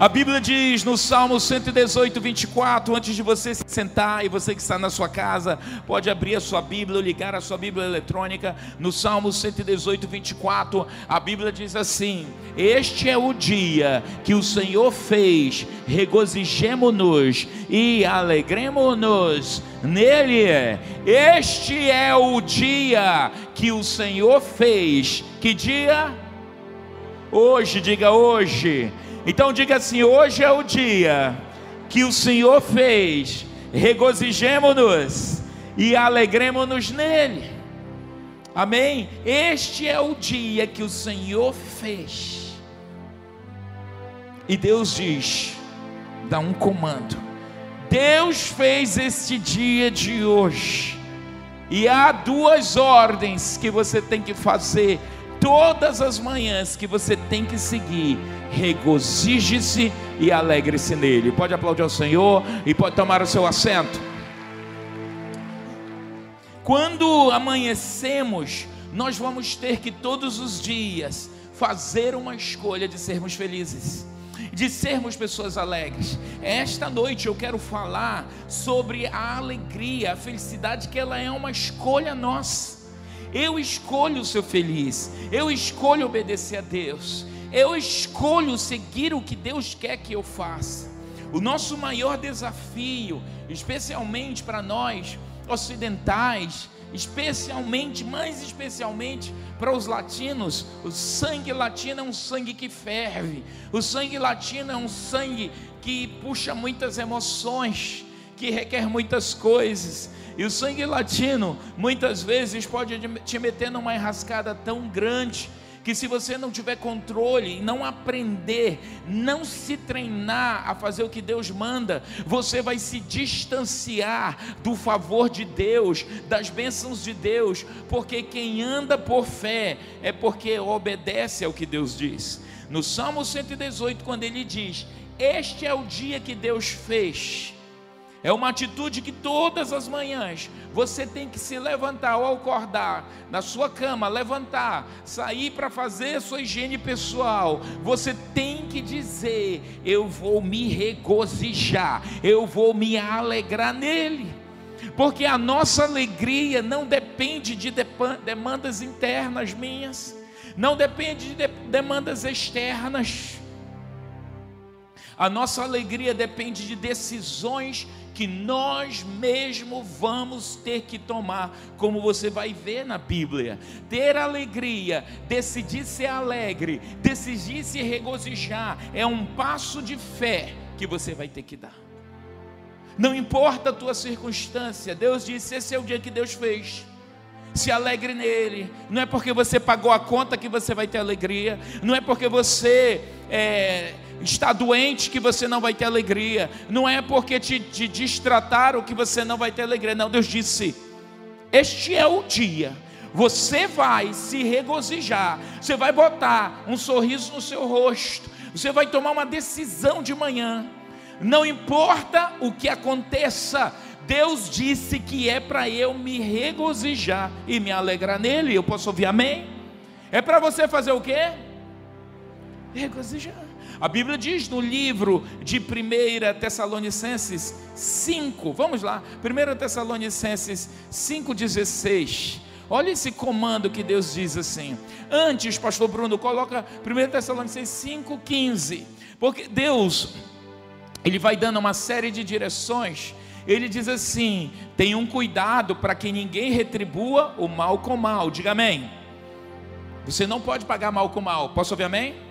A Bíblia diz no Salmo 118, 24, antes de você se sentar e você que está na sua casa, pode abrir a sua Bíblia, ligar a sua Bíblia eletrônica, no Salmo 118, 24, a Bíblia diz assim: Este é o dia que o Senhor fez, regozijemo-nos e alegremos-nos nele. Este é o dia que o Senhor fez. Que dia? Hoje, diga hoje então diga assim: hoje é o dia que o Senhor fez, regozijemo-nos e alegremos-nos nele. Amém? Este é o dia que o Senhor fez. E Deus diz: dá um comando. Deus fez este dia de hoje. E há duas ordens que você tem que fazer todas as manhãs que você tem que seguir regozije-se e alegre-se nele. Pode aplaudir ao Senhor e pode tomar o seu assento. Quando amanhecemos, nós vamos ter que todos os dias fazer uma escolha de sermos felizes, de sermos pessoas alegres. Esta noite eu quero falar sobre a alegria, a felicidade, que ela é uma escolha nossa. Eu escolho ser feliz, eu escolho obedecer a Deus, eu escolho seguir o que Deus quer que eu faça. O nosso maior desafio, especialmente para nós ocidentais, especialmente, mais especialmente para os latinos, o sangue latino é um sangue que ferve, o sangue latino é um sangue que puxa muitas emoções, que requer muitas coisas, e o sangue latino muitas vezes pode te meter numa enrascada tão grande que se você não tiver controle, não aprender, não se treinar a fazer o que Deus manda, você vai se distanciar do favor de Deus, das bênçãos de Deus, porque quem anda por fé é porque obedece ao que Deus diz. No Salmo 118, quando ele diz: Este é o dia que Deus fez é uma atitude que todas as manhãs você tem que se levantar ao acordar na sua cama, levantar, sair para fazer sua higiene pessoal. Você tem que dizer: Eu vou me regozijar, eu vou me alegrar nele. Porque a nossa alegria não depende de demandas internas minhas, não depende de demandas externas. A nossa alegria depende de decisões que nós mesmos vamos ter que tomar, como você vai ver na Bíblia. Ter alegria, decidir ser alegre, decidir se regozijar, é um passo de fé que você vai ter que dar. Não importa a tua circunstância, Deus disse: esse é o dia que Deus fez se alegre nele. Não é porque você pagou a conta que você vai ter alegria. Não é porque você é, está doente que você não vai ter alegria. Não é porque te, te distrataram que você não vai ter alegria. Não, Deus disse: Este é o dia. Você vai se regozijar. Você vai botar um sorriso no seu rosto. Você vai tomar uma decisão de manhã. Não importa o que aconteça, Deus disse que é para eu me regozijar e me alegrar nele. Eu posso ouvir amém? É para você fazer o quê? Regozijar. A Bíblia diz no livro de 1 Tessalonicenses 5, vamos lá, 1 Tessalonicenses 5,16. Olha esse comando que Deus diz assim. Antes, pastor Bruno, coloca 1 Tessalonicenses 5,15. Porque Deus, Ele vai dando uma série de direções ele diz assim: tenham cuidado para que ninguém retribua o mal com mal. Diga amém. Você não pode pagar mal com mal. Posso ouvir amém?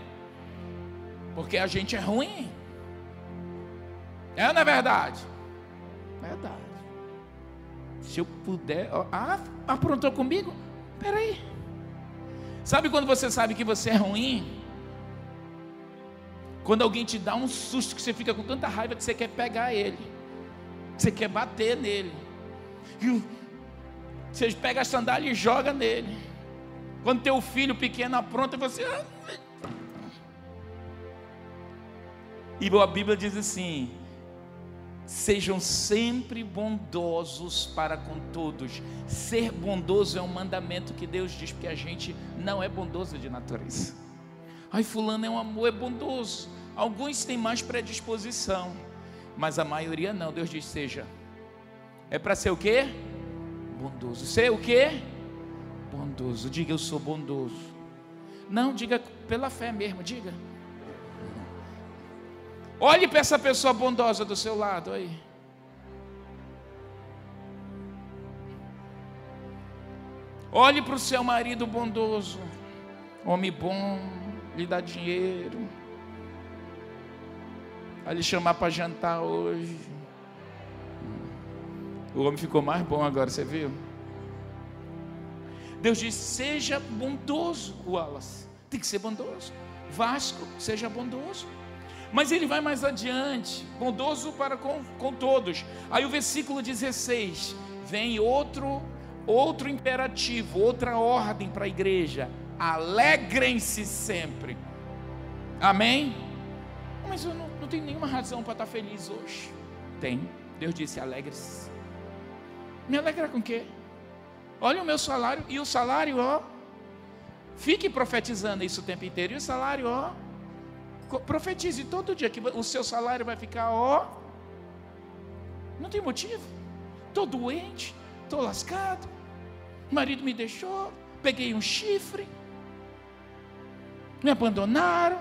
Porque a gente é ruim. É não é verdade? Verdade. Se eu puder. Ah, aprontou comigo? Peraí. Sabe quando você sabe que você é ruim? Quando alguém te dá um susto que você fica com tanta raiva que você quer pegar ele. Você quer bater nele. Você pega a sandália e joga nele. Quando teu filho pequeno apronta, você. Ah, e a Bíblia diz assim: Sejam sempre bondosos para com todos. Ser bondoso é um mandamento que Deus diz, porque a gente não é bondoso de natureza. Ai, fulano é um amor, é bondoso. Alguns têm mais predisposição, mas a maioria não. Deus diz: seja. É para ser o quê? Bondoso. Ser o quê? Bondoso. Diga eu sou bondoso. Não, diga pela fé mesmo, diga. Olhe para essa pessoa bondosa do seu lado aí. Olhe para o seu marido bondoso, homem bom, lhe dá dinheiro, vai lhe chamar para jantar hoje. O homem ficou mais bom agora, você viu? Deus diz: seja bondoso, Wallace. Tem que ser bondoso. Vasco, seja bondoso. Mas ele vai mais adiante, bondoso para com, com todos. Aí o versículo 16, vem outro outro imperativo, outra ordem para a igreja: alegrem-se sempre. Amém? Mas eu não, não tenho nenhuma razão para estar feliz hoje. Tem. Deus disse: alegre-se. Me alegra com o quê? Olha o meu salário, e o salário, ó. Fique profetizando isso o tempo inteiro, e o salário, ó Profetize todo dia que o seu salário vai ficar, ó. Não tem motivo. Estou doente, estou lascado. Marido me deixou, peguei um chifre. Me abandonaram.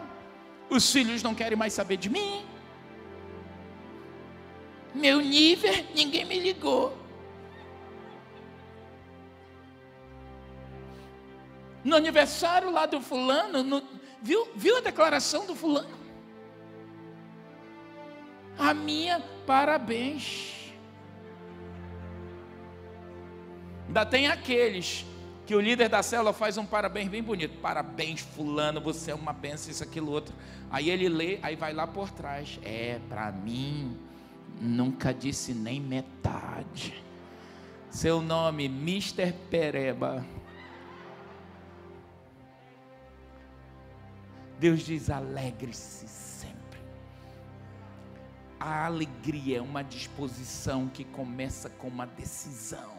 Os filhos não querem mais saber de mim. Meu nível, ninguém me ligou. No aniversário lá do fulano, no, Viu, viu a declaração do fulano? A minha parabéns. Ainda tem aqueles que o líder da célula faz um parabéns bem bonito. Parabéns, fulano, você é uma benção, isso, aquilo, outro. Aí ele lê, aí vai lá por trás. É, para mim, nunca disse nem metade. Seu nome, Mr. Pereba. Deus diz: alegre-se sempre. A alegria é uma disposição que começa com uma decisão.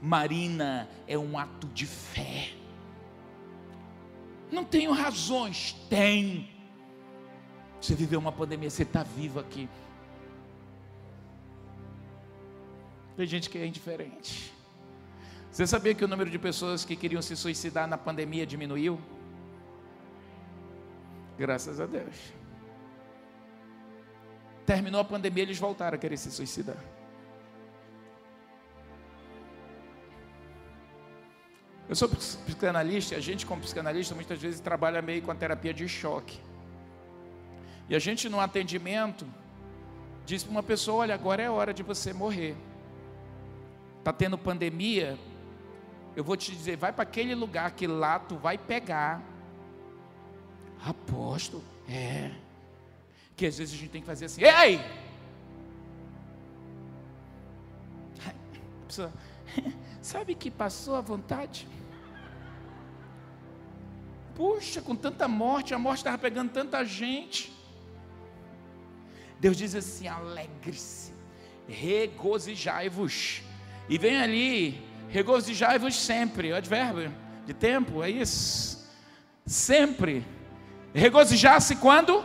Marina é um ato de fé. Não tenho razões, tem. Você viveu uma pandemia, você está vivo aqui. Tem gente que é indiferente. Você sabia que o número de pessoas que queriam se suicidar na pandemia diminuiu? Graças a Deus. Terminou a pandemia, eles voltaram a querer se suicidar. Eu sou psicanalista a gente, como psicanalista, muitas vezes trabalha meio com a terapia de choque. E a gente, no atendimento, diz para uma pessoa: olha, agora é hora de você morrer. Está tendo pandemia, eu vou te dizer, vai para aquele lugar que lá tu vai pegar Apóstolo, é. Que às vezes a gente tem que fazer assim, ei! A pessoa, sabe que passou a vontade? Puxa, com tanta morte, a morte estava pegando tanta gente. Deus diz assim: alegre-se, regozijai-vos. E vem ali, regozijai-vos sempre. O advérbio de tempo, é isso. Sempre Regozijar-se quando?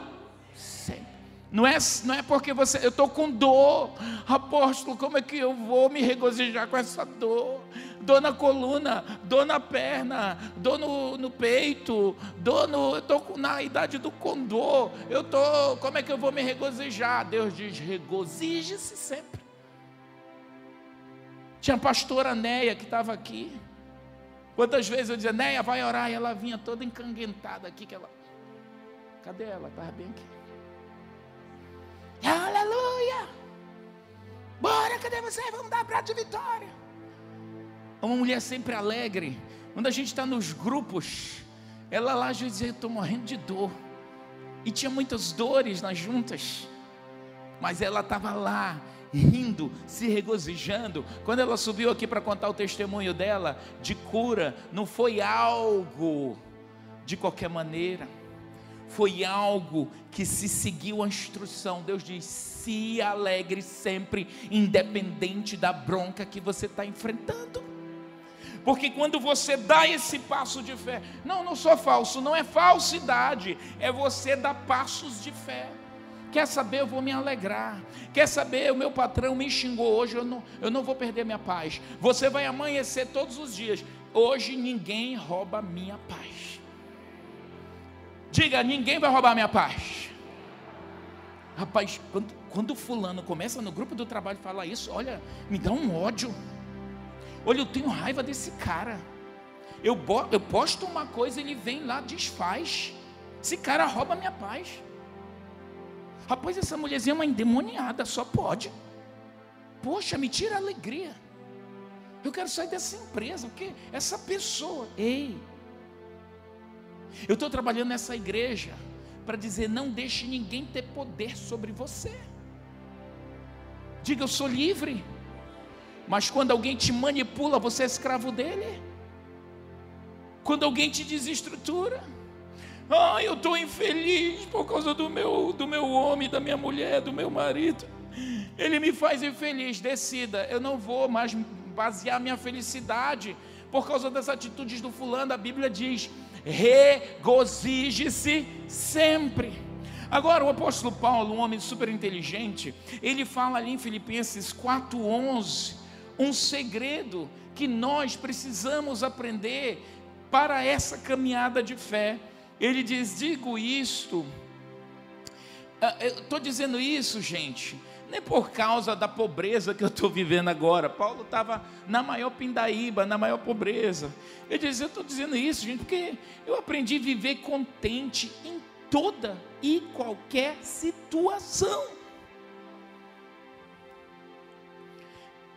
Sempre. Não é, não é porque você, eu estou com dor, apóstolo, como é que eu vou me regozijar com essa dor? Dor na coluna, dor na perna, dor no, no peito, dor no. Eu estou na idade do condor, eu estou. Como é que eu vou me regozijar? Deus diz: regozije-se sempre. Tinha a pastora Neia que estava aqui. Quantas vezes eu dizia, Neia, vai orar, e ela vinha toda encanguentada aqui, que ela Cadê ela? Estava bem aqui. Aleluia! Bora, cadê você? Vamos dar prato de vitória. Uma mulher sempre alegre. Quando a gente está nos grupos, ela lá já dizia: estou morrendo de dor. E tinha muitas dores nas juntas. Mas ela estava lá, rindo, se regozijando. Quando ela subiu aqui para contar o testemunho dela de cura, não foi algo de qualquer maneira foi algo que se seguiu a instrução. Deus diz: se alegre sempre, independente da bronca que você está enfrentando. Porque quando você dá esse passo de fé, não, não sou falso, não é falsidade, é você dar passos de fé. Quer saber, eu vou me alegrar. Quer saber, o meu patrão me xingou hoje, eu não, eu não vou perder minha paz. Você vai amanhecer todos os dias. Hoje ninguém rouba minha paz. Diga, ninguém vai roubar minha paz. Rapaz, quando, quando fulano começa no grupo do trabalho falar isso, olha, me dá um ódio. Olha, eu tenho raiva desse cara. Eu, eu posto uma coisa, ele vem lá, desfaz. Esse cara rouba minha paz. Rapaz, essa mulherzinha é uma endemoniada, só pode. Poxa, me tira a alegria. Eu quero sair dessa empresa, porque essa pessoa, ei, eu estou trabalhando nessa igreja para dizer: não deixe ninguém ter poder sobre você. Diga, eu sou livre. Mas quando alguém te manipula, você é escravo dele. Quando alguém te desestrutura, ah, eu estou infeliz por causa do meu, do meu homem, da minha mulher, do meu marido. Ele me faz infeliz. Decida, eu não vou mais basear minha felicidade por causa das atitudes do fulano. A Bíblia diz: regozije-se sempre. Agora, o apóstolo Paulo, um homem super inteligente, ele fala ali em Filipenses 4,11 um segredo que nós precisamos aprender para essa caminhada de fé. Ele diz: digo isto, ah, estou dizendo isso, gente, nem por causa da pobreza que eu estou vivendo agora. Paulo estava na maior pindaíba, na maior pobreza. Ele diz: Eu estou dizendo isso, gente, porque eu aprendi a viver contente em toda e qualquer situação.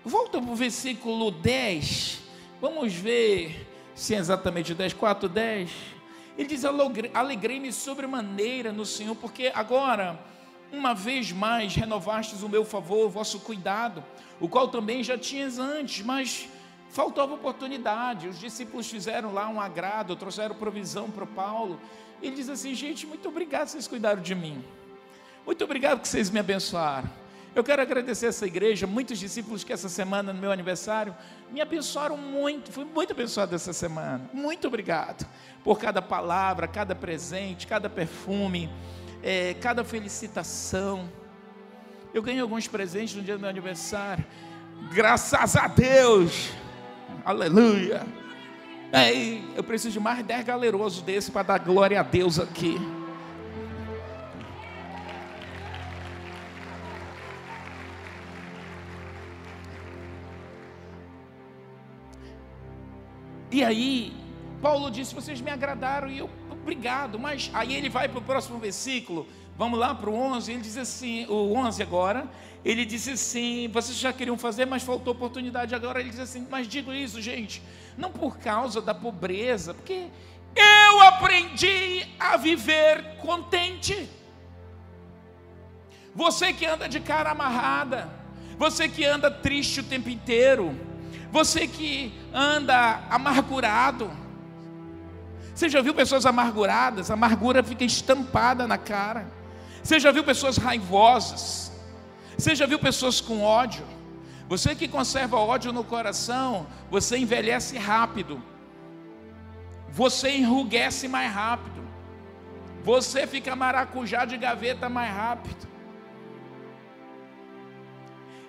Volta para o versículo 10. Vamos ver se é exatamente o 10, 4, 10. Ele diz: Alegrei-me sobremaneira no Senhor, porque agora, uma vez mais, renovastes o meu favor, o vosso cuidado, o qual também já tinhas antes, mas faltava oportunidade. Os discípulos fizeram lá um agrado, trouxeram provisão para Paulo. Ele diz assim: Gente, muito obrigado, vocês cuidaram de mim. Muito obrigado que vocês me abençoaram. Eu quero agradecer essa igreja, muitos discípulos que essa semana, no meu aniversário, me abençoaram muito. Fui muito abençoado essa semana. Muito obrigado por cada palavra, cada presente, cada perfume, é, cada felicitação. Eu ganhei alguns presentes no dia do meu aniversário. Graças a Deus. Aleluia. É, eu preciso de mais 10 galerosos desse para dar glória a Deus aqui. E aí, Paulo disse: Vocês me agradaram, e eu, obrigado. Mas aí ele vai para o próximo versículo, vamos lá para o 11. Ele diz assim: O 11 agora, ele disse assim: Vocês já queriam fazer, mas faltou oportunidade agora. Ele diz assim: Mas digo isso, gente, não por causa da pobreza, porque eu aprendi a viver contente. Você que anda de cara amarrada, você que anda triste o tempo inteiro, você que anda amargurado. Você já viu pessoas amarguradas? A amargura fica estampada na cara. Você já viu pessoas raivosas? Você já viu pessoas com ódio? Você que conserva ódio no coração, você envelhece rápido. Você enrugece mais rápido. Você fica maracujá de gaveta mais rápido.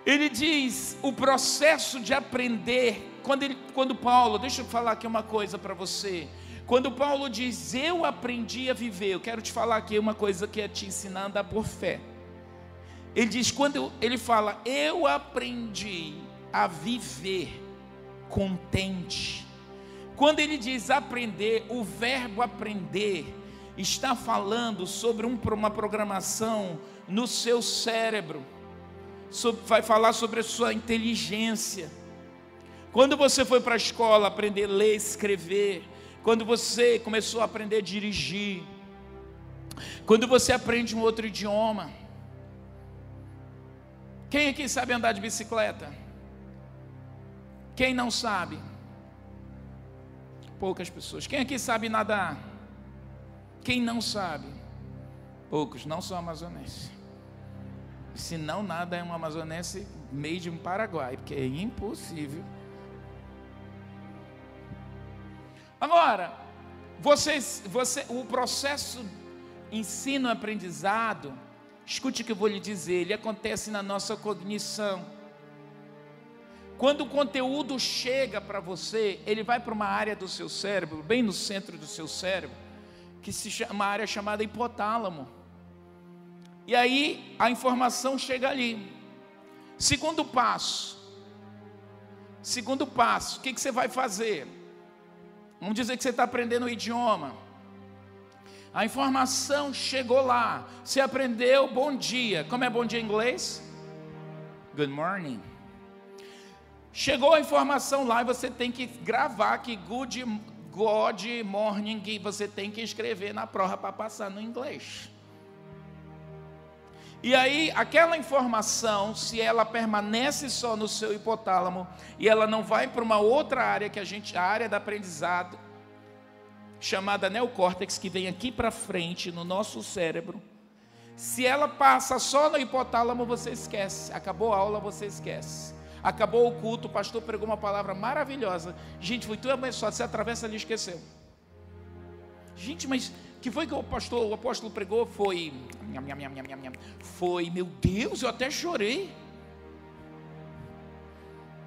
Ele diz o processo de aprender. Quando, ele, quando Paulo, deixa eu falar aqui uma coisa para você. Quando Paulo diz eu aprendi a viver, eu quero te falar aqui uma coisa que é te ensinar a andar por fé. Ele diz, quando ele fala, eu aprendi a viver contente. Quando ele diz aprender, o verbo aprender está falando sobre uma programação no seu cérebro vai falar sobre a sua inteligência. Quando você foi para a escola aprender a ler, escrever, quando você começou a aprender a dirigir, quando você aprende um outro idioma. Quem aqui sabe andar de bicicleta? Quem não sabe? Poucas pessoas. Quem aqui sabe nadar? Quem não sabe? Poucos, não são amazonenses. Se não, nada é um amazonense made in Paraguai, porque é impossível. Agora, vocês, você, o processo ensino-aprendizado, escute o que eu vou lhe dizer, ele acontece na nossa cognição. Quando o conteúdo chega para você, ele vai para uma área do seu cérebro, bem no centro do seu cérebro, que se chama uma área chamada hipotálamo. E aí a informação chega ali. Segundo passo. Segundo passo, o que, que você vai fazer? Vamos dizer que você está aprendendo o idioma. A informação chegou lá. Você aprendeu bom dia. Como é bom dia em inglês? Good morning. Chegou a informação lá e você tem que gravar que good, God morning você tem que escrever na prova para passar no inglês. E aí, aquela informação, se ela permanece só no seu hipotálamo e ela não vai para uma outra área que a gente, a área da aprendizado, chamada neocórtex, que vem aqui para frente no nosso cérebro, se ela passa só no hipotálamo, você esquece. Acabou a aula, você esquece. Acabou o culto, o pastor pregou uma palavra maravilhosa. Gente, foi tudo abençoado. Você atravessa ali e esqueceu. Gente, mas que foi que o pastor, o apóstolo pregou? Foi. Foi, meu Deus, eu até chorei.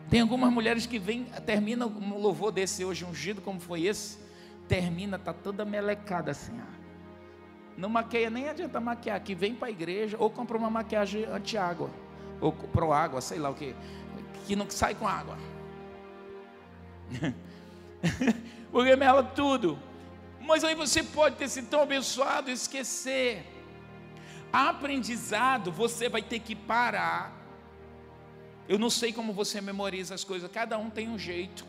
Tem algumas mulheres que vêm, termina um louvor desse hoje, ungido como foi esse, termina, tá toda melecada assim. Ó. Não maqueia, nem adianta maquiar, que vem para a igreja ou compra uma maquiagem anti-água, ou pro água, sei lá o que, que não sai com água. Porque mela tudo. Mas aí você pode ter sido tão abençoado e esquecer. Aprendizado, você vai ter que parar. Eu não sei como você memoriza as coisas, cada um tem um jeito.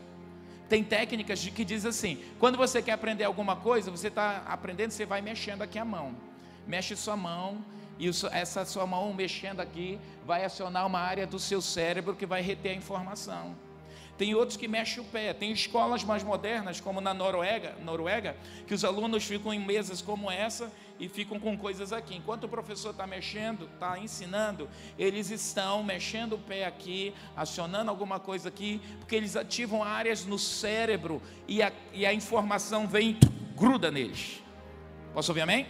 Tem técnicas de que diz assim: quando você quer aprender alguma coisa, você está aprendendo, você vai mexendo aqui a mão. Mexe sua mão, e essa sua mão mexendo aqui vai acionar uma área do seu cérebro que vai reter a informação. Tem outros que mexem o pé. Tem escolas mais modernas, como na Noruega, Noruega, que os alunos ficam em mesas como essa e ficam com coisas aqui. Enquanto o professor está mexendo, está ensinando, eles estão mexendo o pé aqui, acionando alguma coisa aqui, porque eles ativam áreas no cérebro e a, e a informação vem, gruda neles. Posso ouvir amém?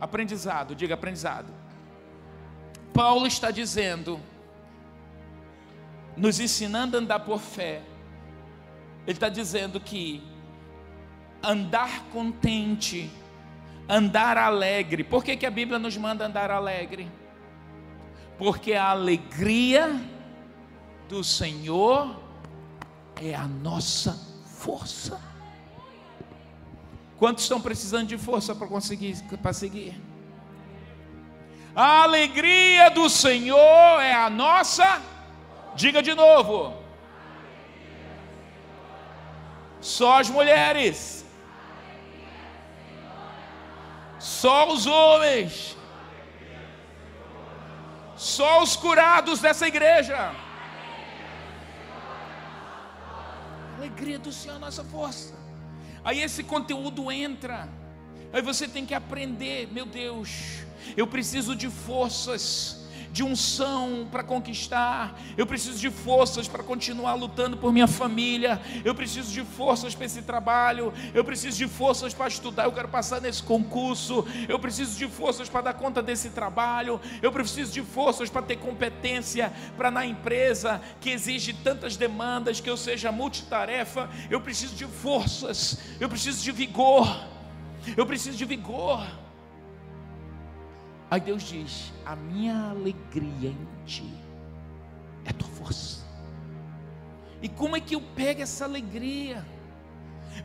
Aprendizado, diga aprendizado. Paulo está dizendo nos ensinando a andar por fé. Ele está dizendo que andar contente, andar alegre. Por que, que a Bíblia nos manda andar alegre? Porque a alegria do Senhor é a nossa força. Quantos estão precisando de força para conseguir para seguir? A alegria do Senhor é a nossa força Diga de novo. Só as mulheres. Só os homens. Só os curados dessa igreja. Alegria do Senhor é nossa força. Aí esse conteúdo entra. Aí você tem que aprender, meu Deus, eu preciso de forças de unção para conquistar, eu preciso de forças para continuar lutando por minha família, eu preciso de forças para esse trabalho, eu preciso de forças para estudar, eu quero passar nesse concurso, eu preciso de forças para dar conta desse trabalho, eu preciso de forças para ter competência para na empresa que exige tantas demandas que eu seja multitarefa, eu preciso de forças, eu preciso de vigor, eu preciso de vigor. Aí Deus diz: A minha alegria em ti é tua força. E como é que eu pego essa alegria?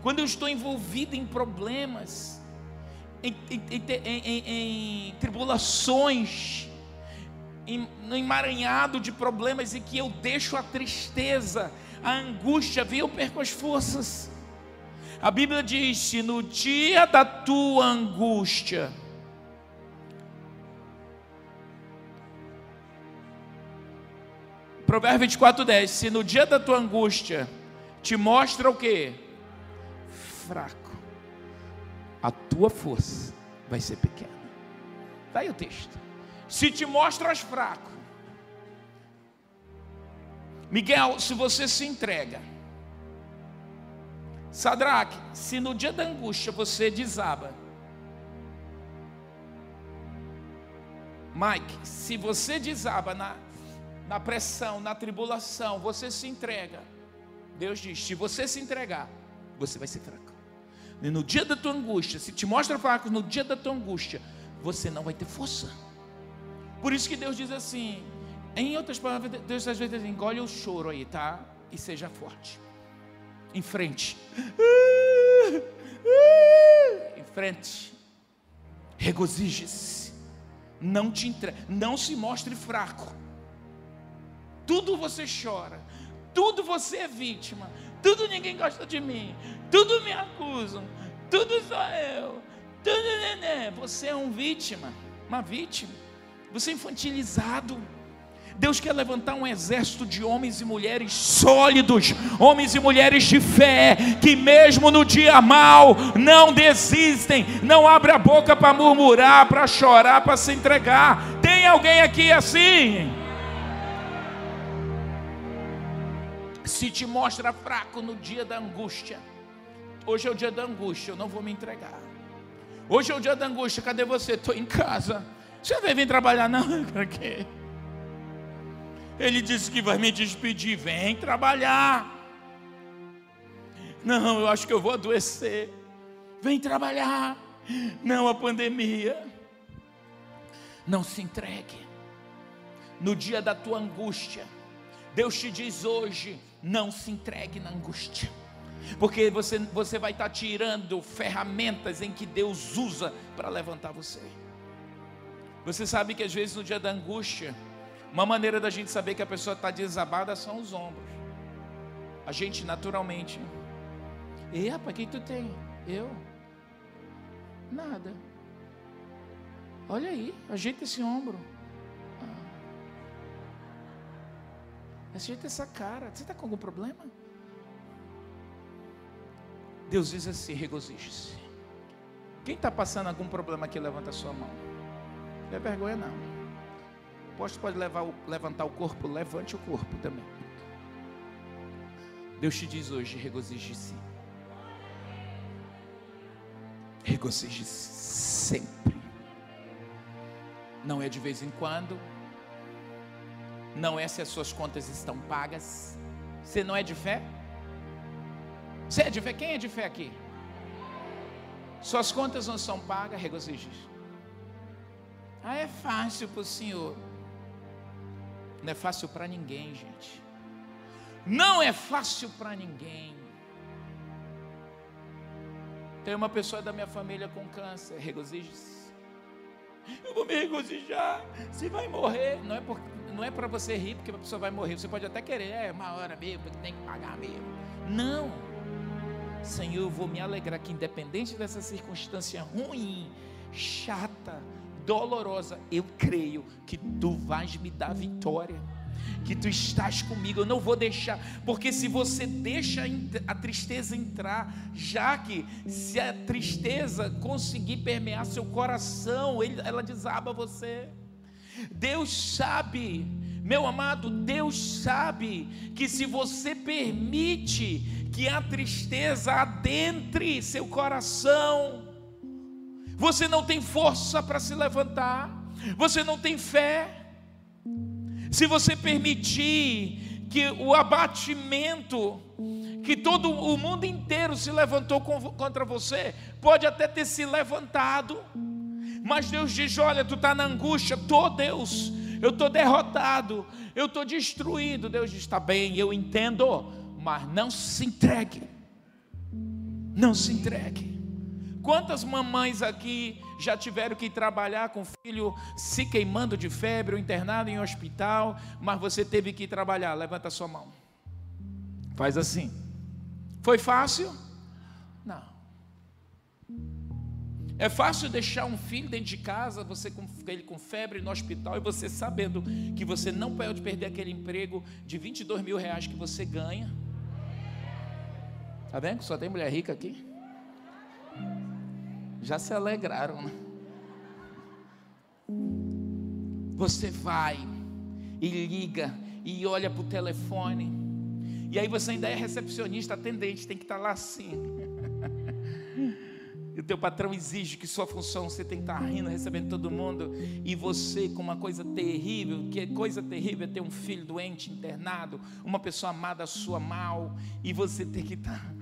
Quando eu estou envolvido em problemas, em, em, em, em tribulações, no emaranhado de problemas e que eu deixo a tristeza, a angústia, vir, eu perco as forças. A Bíblia diz: no dia da tua angústia, Provérbio 24, 10. Se no dia da tua angústia te mostra o que? Fraco, a tua força vai ser pequena. Está aí o texto. Se te mostras fraco, Miguel, se você se entrega, Sadraque, se no dia da angústia você desaba, Mike, se você desaba na, na pressão, na tribulação, você se entrega. Deus diz: se você se entregar, você vai ser fraco. E no dia da tua angústia, se te mostra fraco, no dia da tua angústia, você não vai ter força. Por isso que Deus diz assim, em outras palavras, Deus às vezes engole o choro aí, tá? E seja forte. Em frente. Em frente. Regozije-se. Não te entre... não se mostre fraco. Tudo você chora. Tudo você é vítima. Tudo ninguém gosta de mim. Tudo me acusam. Tudo sou eu. Tudo nenê. Você é um vítima, uma vítima. Você é infantilizado. Deus quer levantar um exército de homens e mulheres sólidos, homens e mulheres de fé, que mesmo no dia mal não desistem, não abrem a boca para murmurar, para chorar, para se entregar. Tem alguém aqui assim? Se te mostra fraco no dia da angústia, hoje é o dia da angústia, eu não vou me entregar. Hoje é o dia da angústia, cadê você? Estou em casa. Você vai vir trabalhar? Não, para quê? Ele disse que vai me despedir. Vem trabalhar. Não, eu acho que eu vou adoecer. Vem trabalhar. Não, a pandemia. Não se entregue. No dia da tua angústia, Deus te diz hoje: não se entregue na angústia. Porque você, você vai estar tirando ferramentas em que Deus usa para levantar você. Você sabe que às vezes no dia da angústia, uma maneira da gente saber que a pessoa está desabada são os ombros. A gente naturalmente. E rapaz, quem tu tem? Eu? Nada. Olha aí, ajeita esse ombro. Ajeita essa cara. Você está com algum problema? Deus diz assim: regozije-se. Quem está passando algum problema aqui, levanta a sua mão. Não é vergonha, não apóstolo pode levar, levantar o corpo, levante o corpo também. Deus te diz hoje: regozije-se. Regozije-se sempre. Não é de vez em quando. Não é se as suas contas estão pagas. Você não é de fé? Você é de fé? Quem é de fé aqui? Suas contas não são pagas, regozije-se. Ah, é fácil para o senhor. Não é fácil para ninguém, gente. Não é fácil para ninguém. Tem uma pessoa da minha família com câncer, regozije-se. Eu vou me regozijar. Você vai morrer. Não é, por, não é para você rir, porque a pessoa vai morrer. Você pode até querer, é uma hora mesmo, tem que pagar mesmo. Não. Senhor, eu vou me alegrar que, independente dessa circunstância ruim, chata, dolorosa, eu creio que tu vais me dar vitória. Que tu estás comigo, eu não vou deixar, porque se você deixa a tristeza entrar, já que se a tristeza conseguir permear seu coração, ela desaba você. Deus sabe, meu amado, Deus sabe que se você permite que a tristeza adentre seu coração, você não tem força para se levantar, você não tem fé. Se você permitir que o abatimento, que todo o mundo inteiro se levantou contra você, pode até ter se levantado, mas Deus diz: Olha, tu está na angústia, tô Deus, eu estou derrotado, eu estou destruído. Deus diz: Está bem, eu entendo, mas não se entregue, não se entregue. Quantas mamães aqui já tiveram que trabalhar com filho se queimando de febre ou internado em hospital, mas você teve que trabalhar? Levanta sua mão. Faz assim. Foi fácil? É fácil deixar um filho dentro de casa, você com ele com febre no hospital e você sabendo que você não pode perder aquele emprego de 22 mil reais que você ganha. Tá vendo? Só tem mulher rica aqui já se alegraram, né? Você vai e liga e olha para o telefone E aí você ainda é recepcionista, atendente, tem que estar lá assim. Teu patrão exige que sua função você tem que estar rindo, recebendo todo mundo, e você com uma coisa terrível, que coisa terrível é ter um filho doente, internado, uma pessoa amada sua mal, e você tem que estar.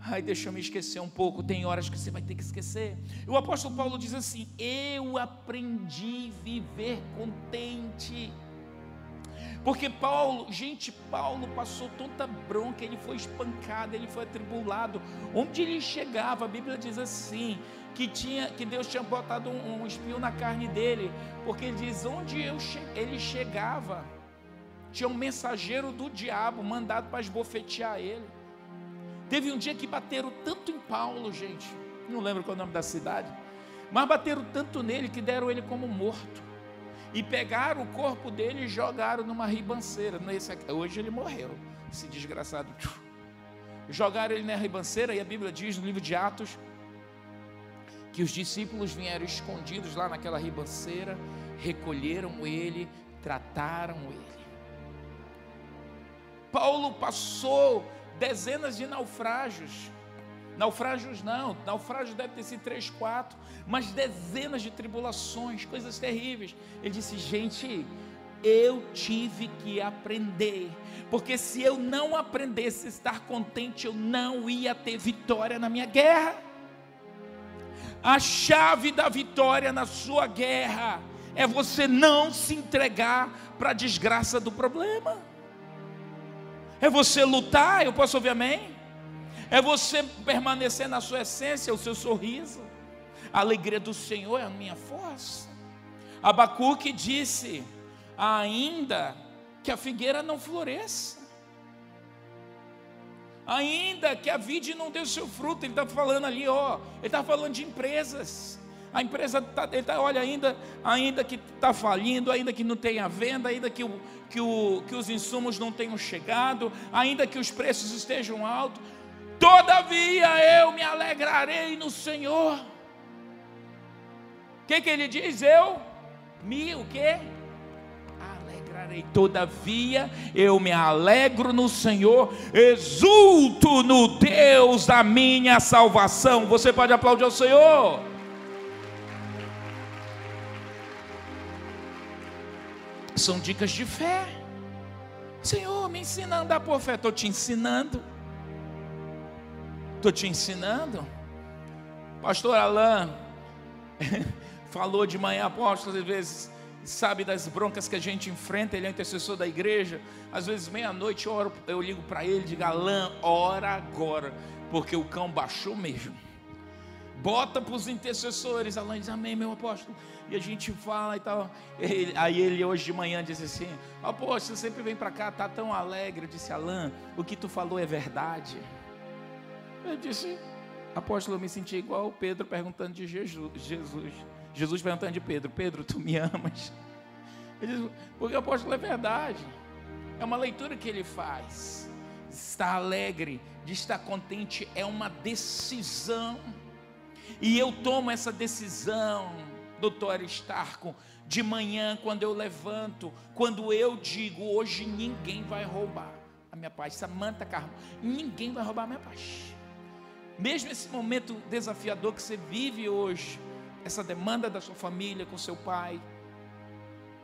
Ai, deixa eu me esquecer um pouco. Tem horas que você vai ter que esquecer. O apóstolo Paulo diz assim: Eu aprendi a viver contente. Porque Paulo, gente, Paulo passou tanta bronca, ele foi espancado, ele foi atribulado. Onde ele chegava, a Bíblia diz assim, que tinha, que Deus tinha botado um, um espinho na carne dele, porque ele diz onde eu che ele chegava, tinha um mensageiro do diabo mandado para esbofetear ele. Teve um dia que bateram tanto em Paulo, gente, não lembro qual é o nome da cidade, mas bateram tanto nele que deram ele como morto e pegaram o corpo dele e jogaram numa ribanceira. Nesse, hoje ele morreu, esse desgraçado. Jogaram ele na ribanceira, e a Bíblia diz no livro de Atos que os discípulos vieram escondidos lá naquela ribanceira, recolheram ele, trataram ele. Paulo passou dezenas de naufrágios Naufrágios não, naufrágios deve ter sido três, quatro, mas dezenas de tribulações, coisas terríveis. Ele disse: gente, eu tive que aprender, porque se eu não aprendesse a estar contente, eu não ia ter vitória na minha guerra. A chave da vitória na sua guerra é você não se entregar para a desgraça do problema. É você lutar, eu posso ouvir amém? É você permanecer na sua essência, o seu sorriso. A alegria do Senhor é a minha força. Abacuque disse: ainda que a figueira não floresça, ainda que a vide não dê seu fruto, ele está falando ali, ó, ele está falando de empresas. A empresa tá, ele tá, olha, ainda, ainda que está falindo, ainda que não tenha venda, ainda que, o, que, o, que os insumos não tenham chegado, ainda que os preços estejam altos, Todavia eu me alegrarei no Senhor. O que, que ele diz? Eu me o quê? Alegrarei. Todavia eu me alegro no Senhor, exulto no Deus da minha salvação. Você pode aplaudir ao Senhor. São dicas de fé. Senhor, me ensina a andar por fé. Estou te ensinando. Estou te ensinando. Pastor Alain falou de manhã, apóstolo, às vezes sabe das broncas que a gente enfrenta, ele é intercessor da igreja. Às vezes, meia-noite, eu, eu ligo para ele e digo: Alain, ora agora, porque o cão baixou mesmo. Bota para os intercessores. Alain diz: Amém, meu apóstolo. E a gente fala e tal. Ele, aí ele hoje de manhã disse assim: Apóstolo, sempre vem para cá, tá tão alegre. Eu disse: Alain, o que tu falou é verdade. Eu disse, apóstolo, eu me senti igual o Pedro perguntando de Jesus. Jesus, perguntando de Pedro: Pedro, tu me amas? Ele disse, porque o apóstolo é verdade. É uma leitura que ele faz. Estar alegre, de estar contente, é uma decisão. E eu tomo essa decisão, doutor Aristarco, de manhã, quando eu levanto, quando eu digo, hoje ninguém vai roubar a minha paz. Samanta Carmo, ninguém vai roubar a minha paz mesmo esse momento desafiador que você vive hoje, essa demanda da sua família com seu pai,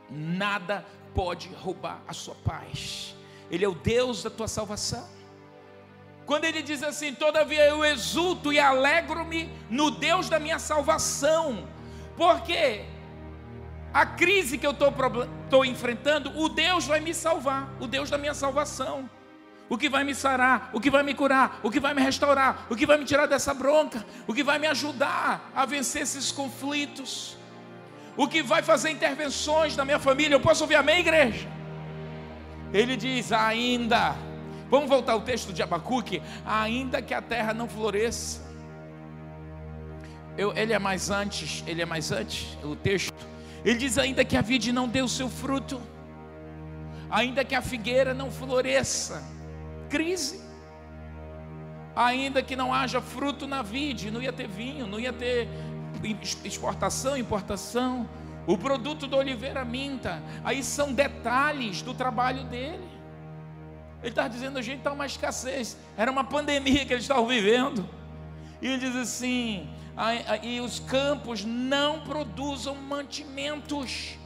nada pode roubar a sua paz. Ele é o Deus da tua salvação. Quando ele diz assim: Todavia eu exulto e alegro-me no Deus da minha salvação, porque a crise que eu estou enfrentando, o Deus vai me salvar, o Deus da minha salvação o que vai me sarar, o que vai me curar, o que vai me restaurar, o que vai me tirar dessa bronca, o que vai me ajudar a vencer esses conflitos, o que vai fazer intervenções na minha família. Eu posso ouvir amém, igreja? Ele diz: ainda, vamos voltar ao texto de Abacuque, ainda que a terra não floresça. Eu, ele é mais antes, ele é mais antes, o texto. Ele diz ainda que a vide não dê o seu fruto, ainda que a figueira não floresça crise. Ainda que não haja fruto na vide, não ia ter vinho, não ia ter exportação, importação. O produto da oliveira minta. Aí são detalhes do trabalho dele. Ele está dizendo a gente está uma escassez. Era uma pandemia que eles estavam vivendo. E ele diz assim: e os campos não produzam mantimentos.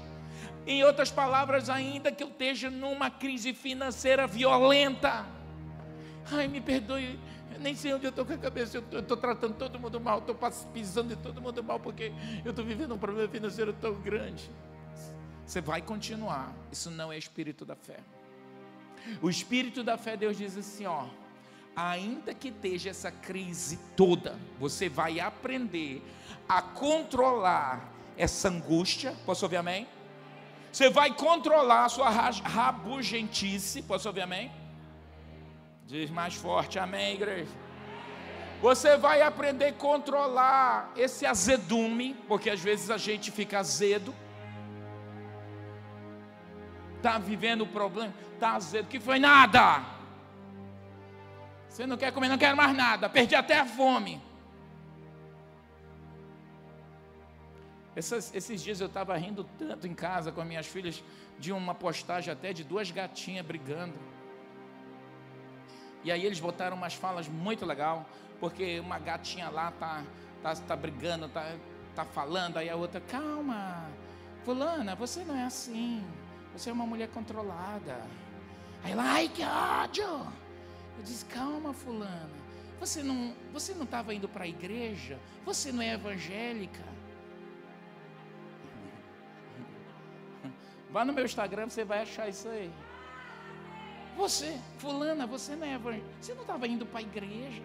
Em outras palavras, ainda que eu esteja numa crise financeira violenta. Ai, me perdoe, eu nem sei onde eu estou com a cabeça, eu estou tratando todo mundo mal, estou pisando de todo mundo mal, porque eu estou vivendo um problema financeiro tão grande. Você vai continuar, isso não é espírito da fé. O espírito da fé, Deus diz assim: ó, ainda que esteja essa crise toda, você vai aprender a controlar essa angústia. Posso ouvir amém? Você vai controlar a sua rabugentice. Posso ouvir amém? Diz mais forte, amém, igreja. Você vai aprender a controlar esse azedume, porque às vezes a gente fica azedo. Está vivendo o problema, está azedo, que foi nada. Você não quer comer, não quero mais nada. Perdi até a fome. Esses dias eu estava rindo tanto em casa com as minhas filhas de uma postagem até de duas gatinhas brigando. E aí eles botaram umas falas muito legal, porque uma gatinha lá tá, tá, tá brigando, tá, tá falando, aí a outra, calma, fulana, você não é assim, você é uma mulher controlada. Aí ela, ai que ódio! Eu disse: calma, fulana. Você não, você não estava indo para a igreja? Você não é evangélica? Vá no meu Instagram, você vai achar isso aí. Você, fulana, você não é evangélica. Você não estava indo para a igreja?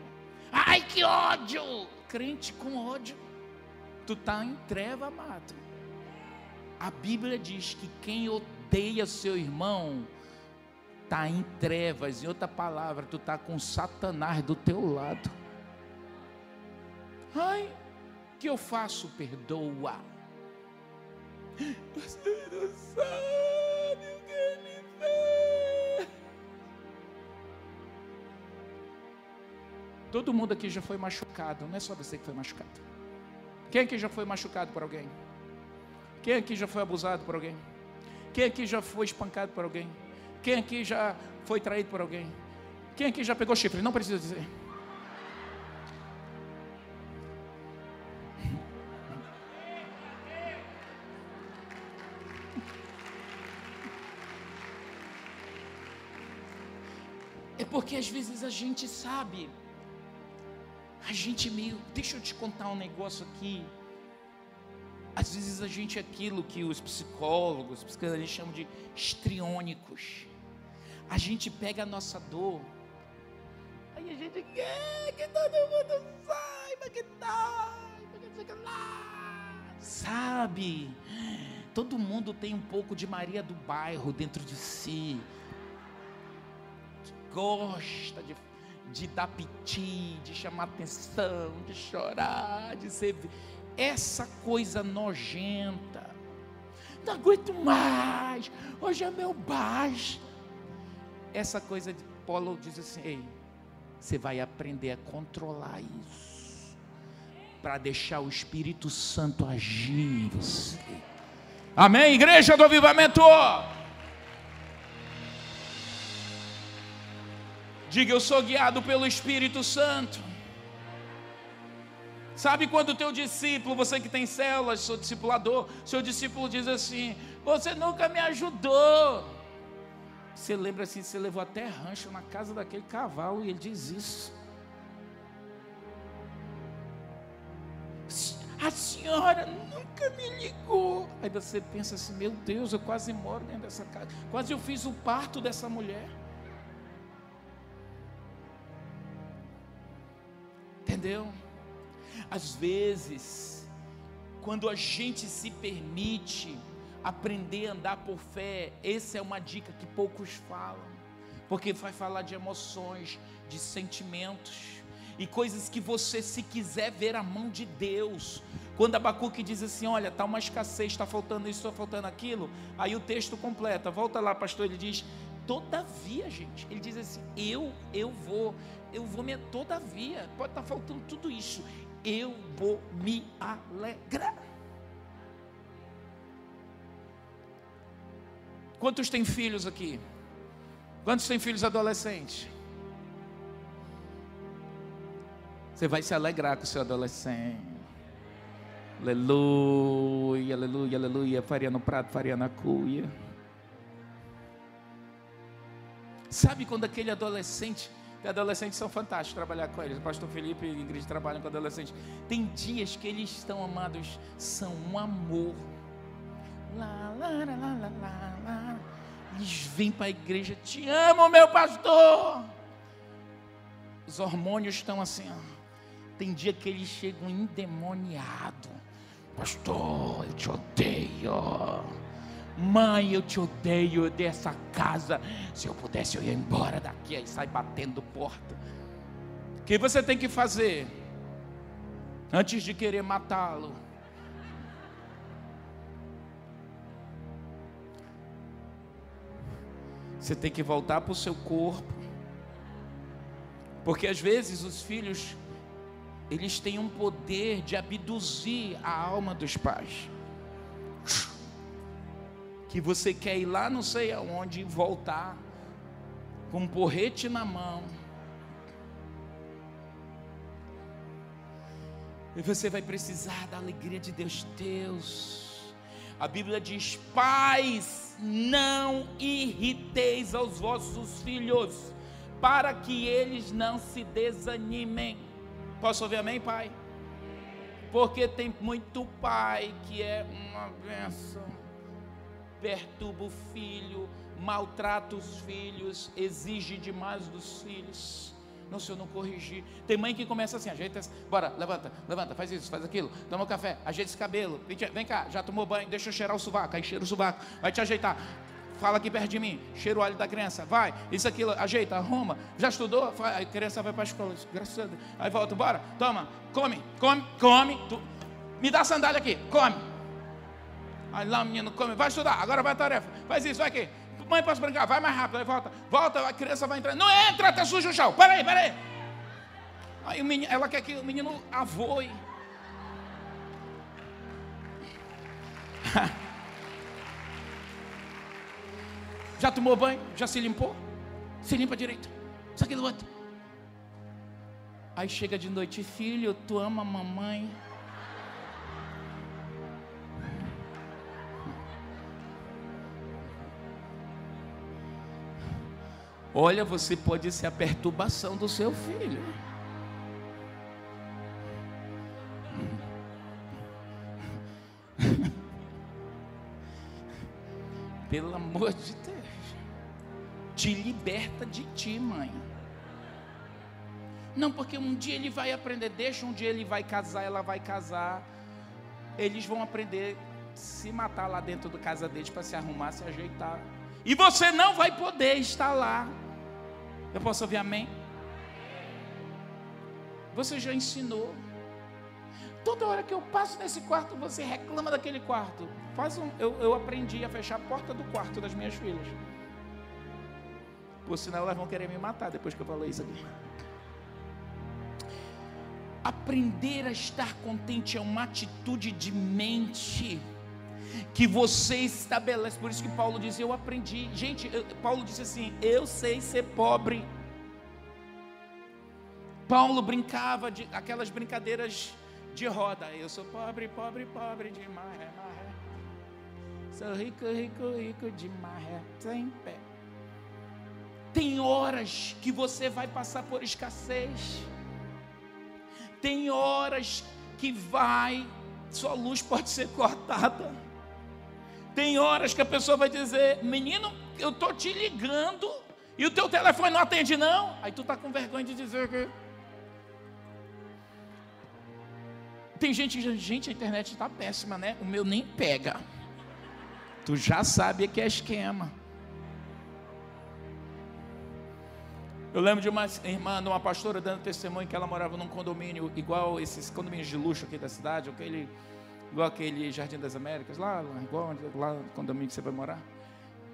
Ai, que ódio! Crente com ódio. Tu está em treva, amado. A Bíblia diz que quem odeia seu irmão está em trevas. Em outra palavra, tu está com Satanás do teu lado. Ai, que eu faço? Perdoa. Você não sabe o que ele fez. Todo mundo aqui já foi machucado, não é só você que foi machucado. Quem aqui já foi machucado por alguém? Quem aqui já foi abusado por alguém? Quem aqui já foi espancado por alguém? Quem aqui já foi traído por alguém? Quem aqui já pegou chifre? Não precisa dizer. É porque às vezes a gente sabe, a gente meio. Deixa eu te contar um negócio aqui. Às vezes a gente é aquilo que os psicólogos, os psicanalistas chamam de estriônicos a gente pega a nossa dor, aí a gente quer que todo mundo saiba que tá, sabe? Todo mundo tem um pouco de Maria do bairro dentro de si, que gosta de, de dar piti, de chamar atenção, de chorar, de ser essa coisa nojenta. Não aguento mais, hoje é meu baixo essa coisa de Paulo diz assim: ei, você vai aprender a controlar isso, para deixar o Espírito Santo agir em você. Amém, igreja do avivamento. Diga, eu sou guiado pelo Espírito Santo. Sabe quando o teu discípulo, você que tem células, seu discipulador, seu discípulo diz assim: Você nunca me ajudou. Você lembra assim, você levou até rancho na casa daquele cavalo e ele diz isso. A senhora nunca me ligou. Aí você pensa assim: meu Deus, eu quase moro dentro dessa casa. Quase eu fiz o parto dessa mulher. Entendeu? Às vezes, quando a gente se permite aprender a andar por fé, essa é uma dica que poucos falam, porque vai falar de emoções, de sentimentos e coisas que você, se quiser ver a mão de Deus, quando Abacuque diz assim: Olha, está uma escassez, está faltando isso, está faltando aquilo, aí o texto completa, volta lá, pastor, ele diz: Todavia, gente, ele diz assim: Eu, eu vou, eu vou me, todavia, pode estar tá faltando tudo isso, eu vou me alegrar. Quantos têm filhos aqui? Quantos têm filhos adolescentes? Você vai se alegrar com o seu adolescente. Aleluia, aleluia, aleluia. Faria no prato, faria na cuia. Sabe quando aquele adolescente, que adolescentes são fantásticos trabalhar com eles. O pastor Felipe e Ingrid trabalham com adolescentes. Tem dias que eles estão amados, são um amor. Lá, lá, lá, lá, lá, lá. Eles vêm para a igreja, te amo, meu pastor. Os hormônios estão assim, ó. Tem dia que eles chegam endemoniados. Pastor, eu te odeio. Mãe, eu te odeio dessa casa. Se eu pudesse, eu ia embora daqui. Aí sai batendo porta. O que você tem que fazer? Antes de querer matá-lo. Você tem que voltar para o seu corpo. Porque às vezes os filhos, eles têm um poder de abduzir a alma dos pais que você quer ir lá não sei aonde e voltar com um porrete na mão. E você vai precisar da alegria de Deus. Deus, a Bíblia diz: Pais, não irriteis aos vossos filhos, para que eles não se desanimem. Posso ouvir amém, pai? Porque tem muito pai que é uma benção perturba o filho, maltrata os filhos, exige demais dos filhos. Não, se eu não corrigir. Tem mãe que começa assim, ajeita, bora, levanta, levanta, faz isso, faz aquilo, toma um café, ajeita esse cabelo, vem cá, já tomou banho, deixa eu cheirar o sovaco, aí cheira o sovaco, vai te ajeitar. Fala aqui perto de mim, cheira o óleo da criança, vai, isso, aquilo, ajeita, arruma, já estudou? A criança vai para a escola, graças a Deus. Aí volta, bora, toma, come, come, come, tu, me dá a sandália aqui, come, Aí lá o menino come, vai estudar, agora vai a tarefa, faz isso, vai aqui. Mãe, posso brincar? Vai mais rápido, aí volta, volta, a criança vai entrar. Não entra, tá sujo o chão. Peraí, peraí. Aí o menino, ela quer que o menino avoe. Já tomou banho? Já se limpou? Se limpa direito. Isso aqui do outro. Aí chega de noite, filho, tu ama a mamãe. Olha, você pode ser a perturbação do seu filho. Pelo amor de Deus. Te liberta de ti, mãe. Não, porque um dia ele vai aprender, deixa um dia ele vai casar, ela vai casar. Eles vão aprender se matar lá dentro da casa deles para se arrumar, se ajeitar. E você não vai poder estar lá. Eu posso ouvir amém? Você já ensinou. Toda hora que eu passo nesse quarto, você reclama daquele quarto. Faz um, eu, eu aprendi a fechar a porta do quarto das minhas filhas. Por sinal, elas vão querer me matar depois que eu falei isso aqui. Aprender a estar contente é uma atitude de mente que você estabelece. Por isso que Paulo diz: Eu aprendi. Gente, eu, Paulo disse assim: Eu sei ser pobre. Paulo brincava de aquelas brincadeiras de roda. Eu sou pobre, pobre, pobre de maré, maré. Sou rico, rico, rico de maré, sem pé. Tem horas que você vai passar por escassez. Tem horas que vai, sua luz pode ser cortada. Tem horas que a pessoa vai dizer: Menino, eu estou te ligando e o teu telefone não atende, não. Aí tu está com vergonha de dizer que. Tem gente que Gente, a internet está péssima, né? O meu nem pega. Tu já sabe que é esquema. Eu lembro de uma irmã, de uma pastora dando testemunho que ela morava num condomínio igual esses condomínios de luxo aqui da cidade, aquele igual aquele Jardim das Américas, lá, igual lá no condomínio que você vai morar.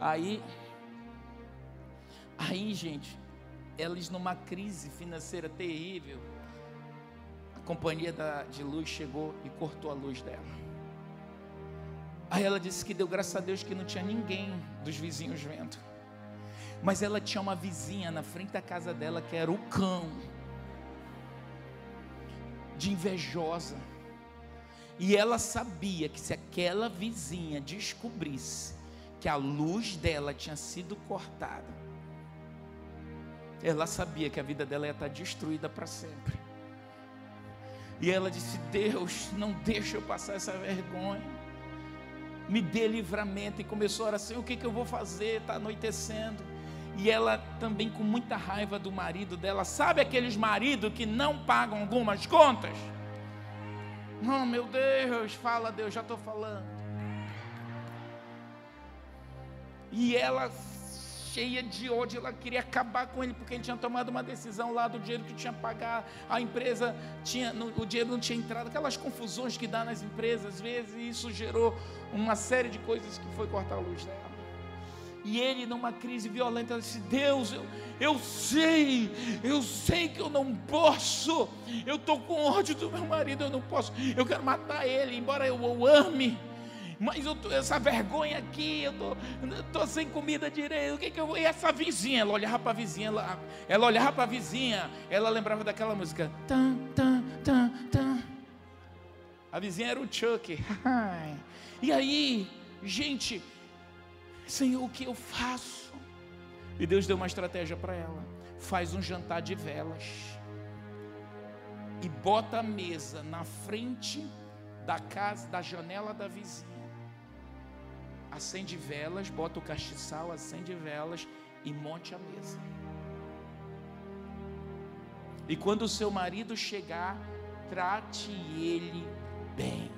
Aí, aí, gente, eles numa crise financeira terrível, a companhia da, de luz chegou e cortou a luz dela. Aí ela disse que deu graças a Deus que não tinha ninguém dos vizinhos vendo. Mas ela tinha uma vizinha na frente da casa dela que era o cão, de invejosa. E ela sabia que se aquela vizinha descobrisse que a luz dela tinha sido cortada, ela sabia que a vida dela ia estar destruída para sempre. E ela disse: Deus, não deixa eu passar essa vergonha. Me dê livramento. E começou a orar assim: o que, que eu vou fazer? Está anoitecendo. E ela também com muita raiva do marido dela. Sabe aqueles maridos que não pagam algumas contas? Oh meu Deus, fala Deus, já estou falando. E ela cheia de ódio, ela queria acabar com ele, porque ele tinha tomado uma decisão lá do dinheiro que tinha que pagar, a empresa tinha, o dinheiro não tinha entrado, aquelas confusões que dá nas empresas, às vezes, e isso gerou uma série de coisas que foi cortar a luz dela. E ele, numa crise violenta, disse: Deus, eu, eu sei, eu sei que eu não posso, eu estou com ódio do meu marido, eu não posso, eu quero matar ele, embora eu o ame mas eu tô, essa vergonha aqui, eu tô, tô sem comida direito, o que que eu? E essa vizinha, ela olhava para a vizinha, ela, ela olhava para a vizinha, ela lembrava daquela música, tan, tan, tan, tan. A vizinha era o Chuck. e aí, gente, Senhor, o que eu faço? E Deus deu uma estratégia para ela. Faz um jantar de velas e bota a mesa na frente da casa, da janela da vizinha acende velas, bota o castiçal, acende velas e monte a mesa. E quando o seu marido chegar, trate ele bem.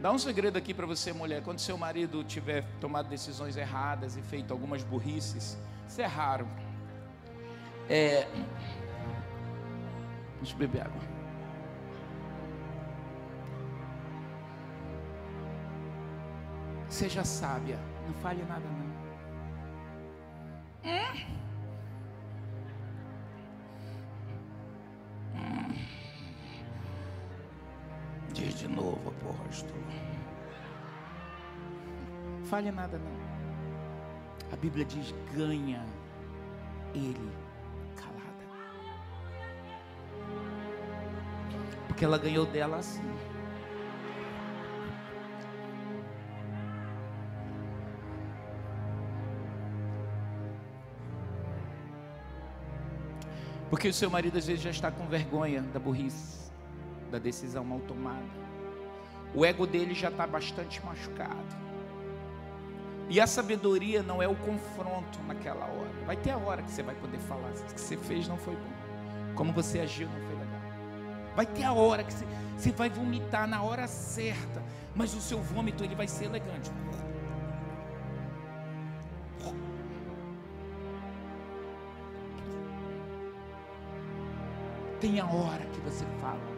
Dá um segredo aqui para você, mulher. Quando seu marido tiver tomado decisões erradas e feito algumas burrices, isso é raro. É... Deixa eu beber água. Seja sábia, não fale nada não. Hum? Diz de novo, apóstolo. Fale nada não. A Bíblia diz: ganha ele calada. Porque ela ganhou dela assim. Porque o seu marido às vezes já está com vergonha da burrice, da decisão mal tomada. O ego dele já está bastante machucado. E a sabedoria não é o confronto naquela hora. Vai ter a hora que você vai poder falar: o que você fez não foi bom. Como você agiu não foi legal. Vai ter a hora que você, você vai vomitar na hora certa. Mas o seu vômito ele vai ser elegante. Tem a hora que você fala.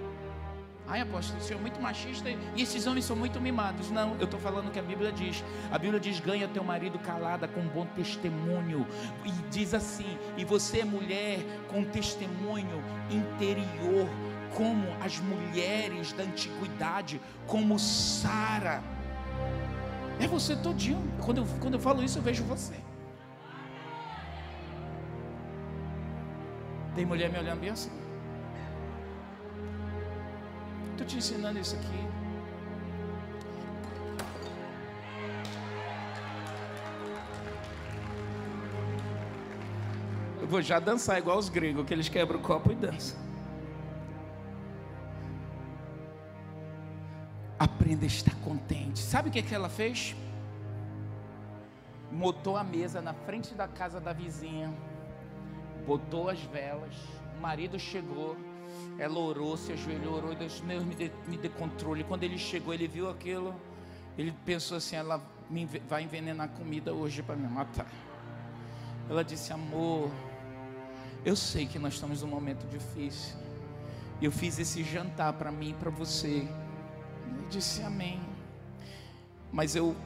Ai, apóstolo, o senhor é muito machista e esses homens são muito mimados. Não, eu estou falando o que a Bíblia diz. A Bíblia diz: ganha teu marido calada com bom testemunho. E diz assim: e você, mulher, com testemunho interior, como as mulheres da antiguidade, como Sara. É você todinho. Quando eu, quando eu falo isso, eu vejo você. Tem mulher me olhando bem assim. Te ensinando isso aqui. Eu vou já dançar igual os gregos, que eles quebram o copo e dançam. Aprenda a estar contente. Sabe o que, que ela fez? Motou a mesa na frente da casa da vizinha, botou as velas. O marido chegou, ela orou, se ajoelhou, orou, Deus, meu, me dê, me dê controle. Quando ele chegou, ele viu aquilo, ele pensou assim: ela me, vai envenenar comida hoje para me matar. Ela disse: Amor, eu sei que nós estamos num momento difícil. Eu fiz esse jantar para mim e para você. Ele disse: Amém. Mas eu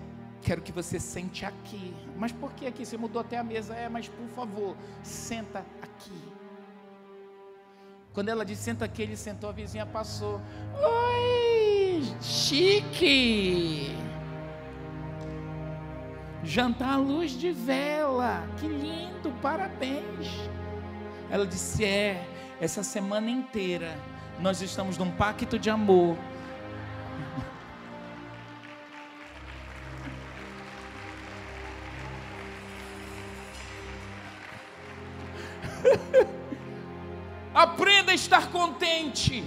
quero que você sente aqui. Mas por que aqui? Você mudou até a mesa. É, mas por favor, senta aqui. Quando ela disse, senta aqui, ele sentou, a vizinha passou. Oi, chique. jantar à luz de vela. Que lindo, parabéns. Ela disse: É, essa semana inteira nós estamos num pacto de amor. Contente.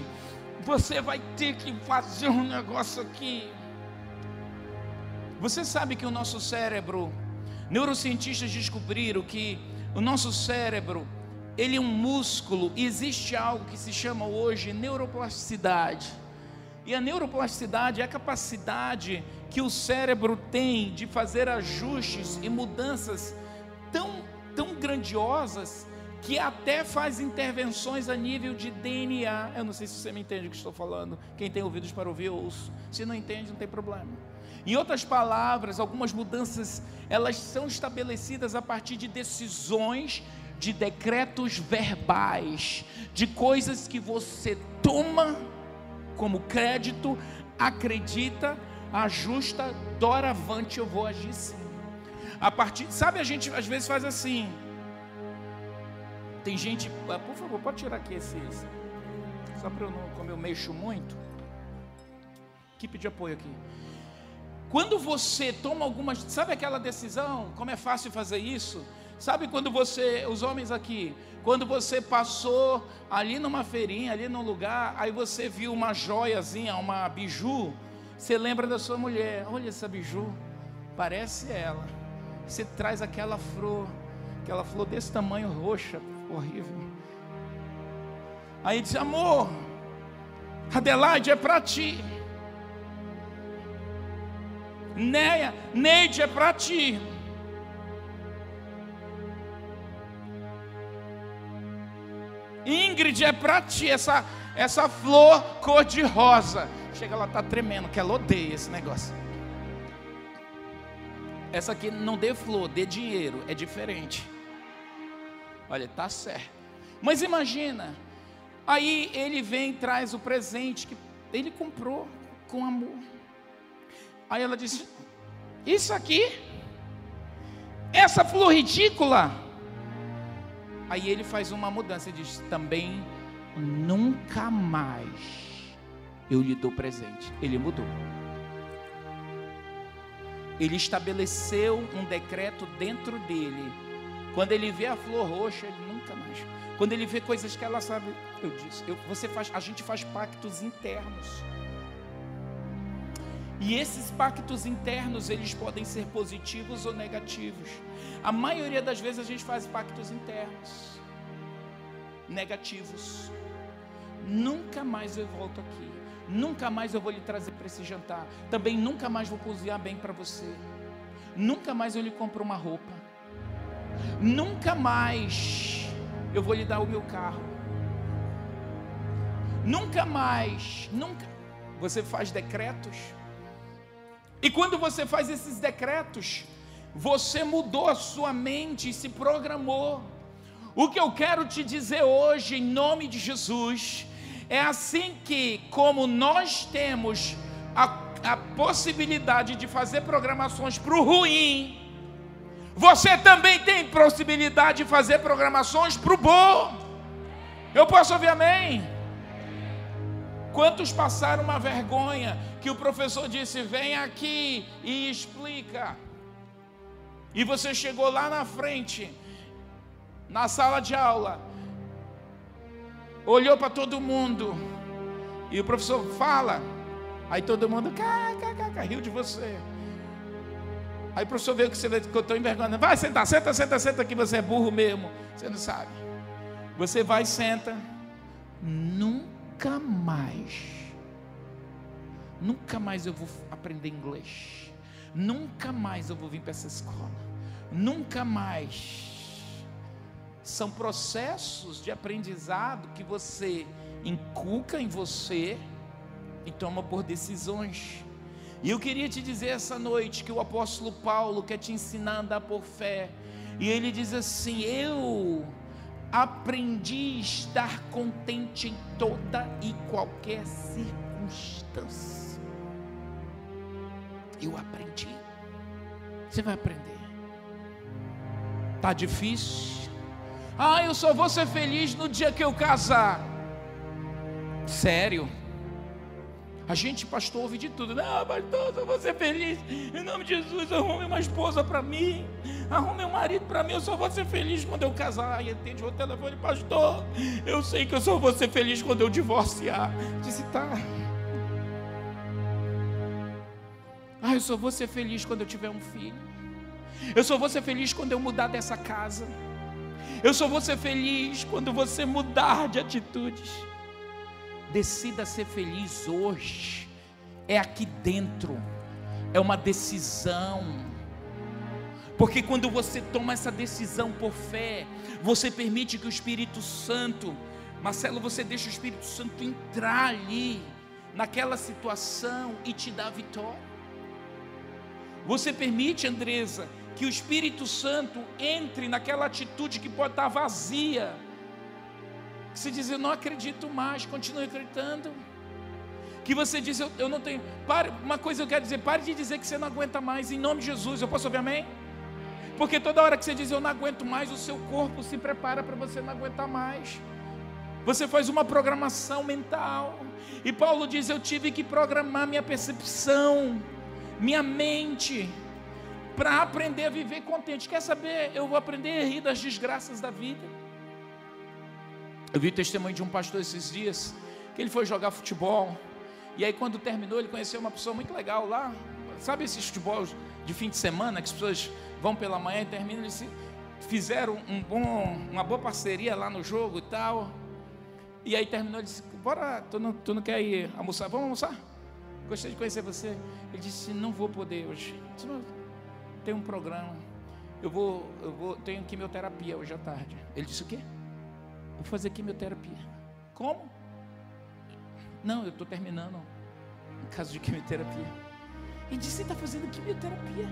Você vai ter que fazer um negócio aqui. Você sabe que o nosso cérebro, neurocientistas descobriram que o nosso cérebro, ele é um músculo e existe algo que se chama hoje neuroplasticidade. E a neuroplasticidade é a capacidade que o cérebro tem de fazer ajustes e mudanças tão, tão grandiosas que até faz intervenções a nível de DNA. Eu não sei se você me entende o que estou falando. Quem tem ouvidos para ouvir, ouço. Se não entende, não tem problema. Em outras palavras, algumas mudanças, elas são estabelecidas a partir de decisões, de decretos verbais, de coisas que você toma como crédito, acredita, ajusta, doravante eu vou agir sim. A partir, sabe, a gente às vezes faz assim, tem gente, ah, por favor, pode tirar aqui esse, só para eu não, como eu mexo muito. Equipe de apoio aqui. Quando você toma algumas, sabe aquela decisão? Como é fácil fazer isso? Sabe quando você, os homens aqui, quando você passou ali numa feirinha, ali num lugar, aí você viu uma joiazinha, uma biju, você lembra da sua mulher, olha essa biju, parece ela. Você traz aquela flor, aquela flor desse tamanho roxa, horrível. Aí diz: Amor, Adelaide é para ti. Neia, Neide é para ti. Ingrid é para ti, essa, essa flor cor de rosa. Chega, ela tá tremendo, que ela odeia esse negócio. Essa aqui não dê flor, dê dinheiro, é diferente. Olha, tá certo. Mas imagina, aí ele vem e traz o presente que ele comprou com amor. Aí ela disse: Isso aqui, essa flor ridícula. Aí ele faz uma mudança e diz: Também nunca mais eu lhe dou presente. Ele mudou. Ele estabeleceu um decreto dentro dele quando ele vê a flor roxa, ele nunca mais. Quando ele vê coisas que ela sabe, eu disse, eu, você faz, a gente faz pactos internos. E esses pactos internos, eles podem ser positivos ou negativos. A maioria das vezes a gente faz pactos internos negativos. Nunca mais eu volto aqui. Nunca mais eu vou lhe trazer para esse jantar. Também nunca mais vou cozinhar bem para você. Nunca mais eu lhe compro uma roupa. Nunca mais eu vou lhe dar o meu carro. Nunca mais, nunca. Você faz decretos. E quando você faz esses decretos, você mudou a sua mente e se programou. O que eu quero te dizer hoje, em nome de Jesus, é assim que, como nós temos a, a possibilidade de fazer programações para o ruim, você também tem possibilidade de fazer programações para o bom. Eu posso ouvir amém? Quantos passaram uma vergonha que o professor disse: vem aqui e explica. E você chegou lá na frente, na sala de aula, olhou para todo mundo, e o professor fala, aí todo mundo cá, cá, cá, cá, riu de você. Aí o professor veio que você eu estou envergonhando. Vai sentar, senta, senta, senta que você é burro mesmo. Você não sabe. Você vai senta. Nunca mais. Nunca mais eu vou aprender inglês. Nunca mais eu vou vir para essa escola. Nunca mais. São processos de aprendizado que você inculca em você e toma por decisões. E eu queria te dizer essa noite que o apóstolo Paulo quer te ensinar a andar por fé. E ele diz assim: Eu aprendi a estar contente em toda e qualquer circunstância. Eu aprendi. Você vai aprender. Tá difícil? Ah, eu só vou ser feliz no dia que eu casar. Sério? A gente, pastor, ouve de tudo. Não, pastor, eu vou ser feliz. Em nome de Jesus, arrume uma esposa para mim. Arrume um marido para mim. Eu só vou ser feliz quando eu casar. E atende o telefone, pastor. Eu sei que eu só vou ser feliz quando eu divorciar. Disse, tá. Ah, eu só vou ser feliz quando eu tiver um filho. Eu só vou ser feliz quando eu mudar dessa casa. Eu só vou ser feliz quando você mudar de atitudes. Decida ser feliz hoje. É aqui dentro. É uma decisão. Porque quando você toma essa decisão por fé, você permite que o Espírito Santo, Marcelo, você deixa o Espírito Santo entrar ali, naquela situação e te dar vitória. Você permite, Andresa, que o Espírito Santo entre naquela atitude que pode estar vazia que você diz, eu não acredito mais, continue acreditando. Que você diz, eu, eu não tenho. Pare, uma coisa eu quero dizer, pare de dizer que você não aguenta mais, em nome de Jesus. Eu posso ouvir amém? Porque toda hora que você diz eu não aguento mais, o seu corpo se prepara para você não aguentar mais. Você faz uma programação mental. E Paulo diz: Eu tive que programar minha percepção, minha mente, para aprender a viver contente. Quer saber? Eu vou aprender a rir das desgraças da vida. Eu vi o testemunho de um pastor esses dias, que ele foi jogar futebol, e aí quando terminou, ele conheceu uma pessoa muito legal lá. Sabe esses futebol de fim de semana, que as pessoas vão pela manhã e terminam, eles fizeram um bom, uma boa parceria lá no jogo e tal. E aí terminou, ele disse, bora, tu não, tu não quer ir almoçar? Vamos almoçar? Gostei de conhecer você. Ele disse, não vou poder hoje. Disse, tem um programa. Eu vou, eu vou, tenho quimioterapia hoje à tarde. Ele disse o quê? Vou fazer quimioterapia. Como? Não, eu estou terminando um caso de quimioterapia. E disse: está fazendo quimioterapia?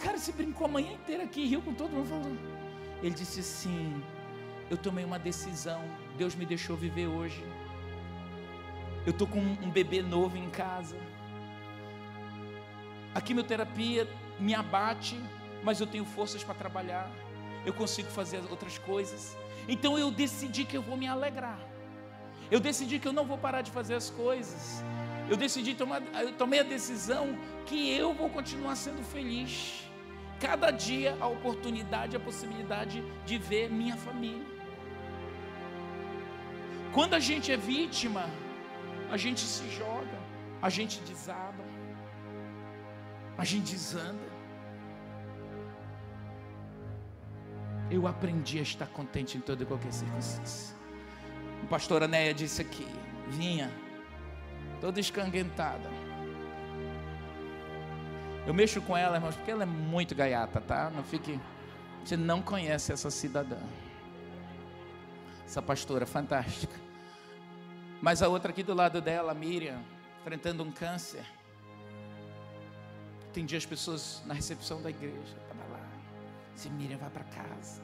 Cara, você brincou a manhã inteira aqui riu com todo mundo falando. Ele disse assim: Eu tomei uma decisão. Deus me deixou viver hoje. Eu estou com um bebê novo em casa. A quimioterapia me abate, mas eu tenho forças para trabalhar. Eu consigo fazer outras coisas. Então eu decidi que eu vou me alegrar. Eu decidi que eu não vou parar de fazer as coisas. Eu decidi tomar, eu tomei a decisão que eu vou continuar sendo feliz. Cada dia a oportunidade, a possibilidade de ver minha família. Quando a gente é vítima, a gente se joga, a gente desaba, a gente desanda. Eu aprendi a estar contente em toda e qualquer circunstância. O pastor Anéia disse aqui, vinha, toda escanguentada. Eu mexo com ela, irmãos, porque ela é muito gaiata, tá? Não fique. Você não conhece essa cidadã. Essa pastora fantástica. Mas a outra aqui do lado dela, Miriam, enfrentando um câncer. Atendi as pessoas na recepção da igreja. Disse, Miriam, vai para casa.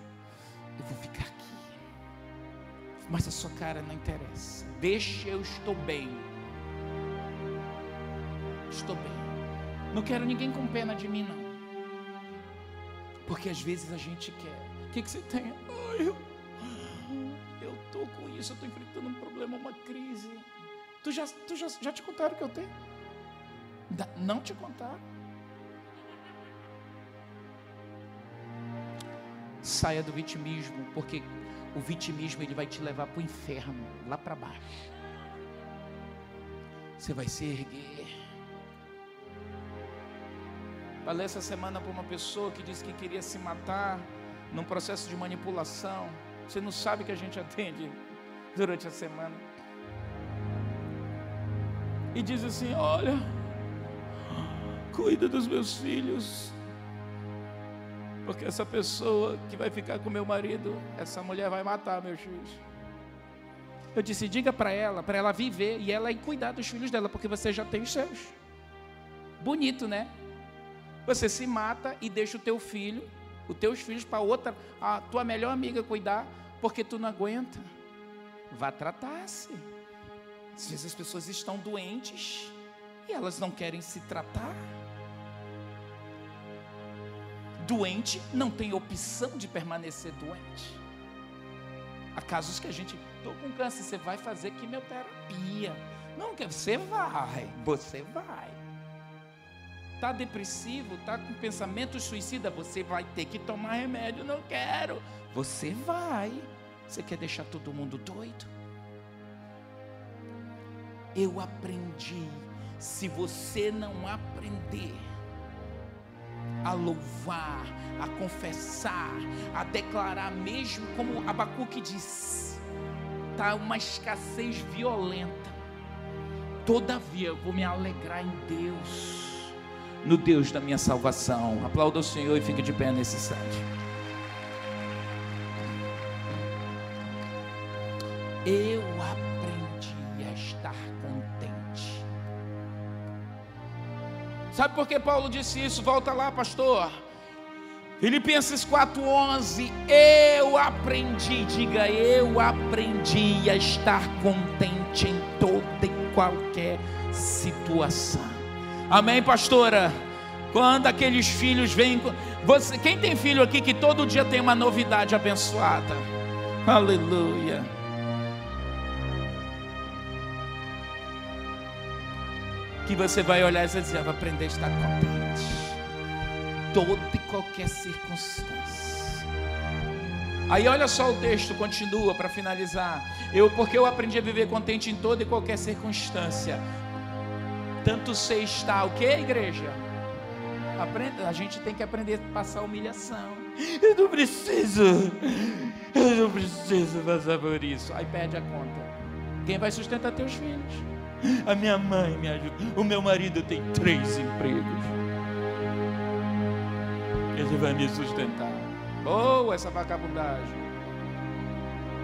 Eu vou ficar aqui. Mas a sua cara não interessa. Deixa, eu estou bem. Estou bem. Não quero ninguém com pena de mim, não. Porque às vezes a gente quer. O que, que você tem? Eu estou com isso, eu estou enfrentando um problema, uma crise. Tu já, tu já, já te contaram o que eu tenho? Não te contaram? Saia do vitimismo, porque o vitimismo ele vai te levar para o inferno, lá para baixo. Você vai se erguer. Falei essa semana para uma pessoa que disse que queria se matar num processo de manipulação. Você não sabe que a gente atende durante a semana. E diz assim: Olha, cuida dos meus filhos. Porque essa pessoa que vai ficar com meu marido, essa mulher vai matar meus filhos. Eu disse: diga para ela, para ela viver e ela ir cuidar dos filhos dela, porque você já tem os seus. Bonito, né? Você se mata e deixa o teu filho, os teus filhos para outra, a tua melhor amiga cuidar, porque tu não aguenta. Vá tratar-se. Às vezes as pessoas estão doentes e elas não querem se tratar. Doente não tem opção de permanecer doente. Há casos que a gente, estou com câncer, você vai fazer quimioterapia. Não, você vai, você vai. Está depressivo, está com pensamento suicida, você vai ter que tomar remédio, não quero. Você vai. Você quer deixar todo mundo doido? Eu aprendi. Se você não aprender, a louvar, a confessar, a declarar, mesmo como Abacuque diz, está uma escassez violenta. Todavia eu vou me alegrar em Deus, no Deus da minha salvação. Aplauda o Senhor e fique de pé nesse instante. Eu aprendi Sabe por que Paulo disse isso? Volta lá, pastor. Filipenses 4:11, eu aprendi, diga eu aprendi a estar contente em toda e qualquer situação. Amém, pastora? Quando aqueles filhos vêm, você, quem tem filho aqui que todo dia tem uma novidade abençoada? Aleluia. Que você vai olhar e vai dizer, vai aprender a estar contente. Toda e qualquer circunstância. Aí olha só o texto, continua para finalizar. Eu, porque eu aprendi a viver contente em toda e qualquer circunstância. Tanto sei estar, o que, igreja? Aprenda, a gente tem que aprender a passar humilhação. Eu não preciso, eu não preciso passar por isso. Aí perde a conta. Quem vai sustentar teus filhos? A minha mãe me ajuda. O meu marido tem três empregos. Ele vai me sustentar. Oh, essa vagabundagem.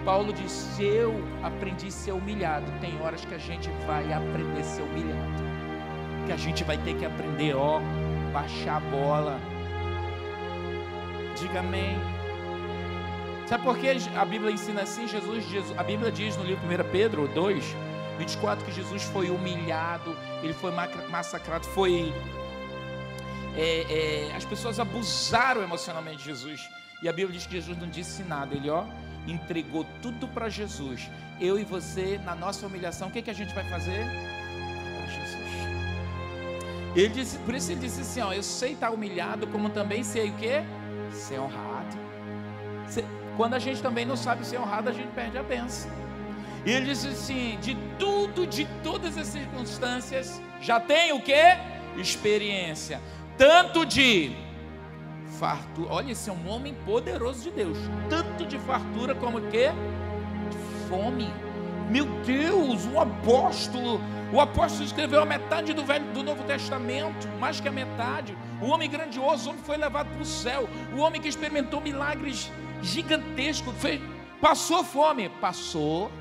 Paulo diz: Eu aprendi a ser humilhado. Tem horas que a gente vai aprender a ser humilhado. Que a gente vai ter que aprender, ó, baixar a bola. Diga amém. Sabe por que a Bíblia ensina assim? Jesus, Jesus a Bíblia diz no livro 1 Pedro 2 24 que Jesus foi humilhado, ele foi massacrado, foi. É, é, as pessoas abusaram emocionalmente de Jesus. E a Bíblia diz que Jesus não disse nada, ele ó, entregou tudo para Jesus. Eu e você, na nossa humilhação, o que, que a gente vai fazer? Para Jesus. Ele disse, por isso ele disse assim: ó, eu sei estar humilhado, como também sei o que? Ser honrado. Quando a gente também não sabe ser honrado, a gente perde a benção. E ele disse assim: de tudo, de todas as circunstâncias, já tem o que? Experiência. Tanto de fartura. Olha, esse é um homem poderoso de Deus. Tanto de fartura como que? Fome. Meu Deus, um apóstolo. O apóstolo escreveu a metade do, Velho, do Novo Testamento, mais que a metade. O homem grandioso, o homem foi levado para o céu. O homem que experimentou milagres gigantescos. Fez, passou fome? Passou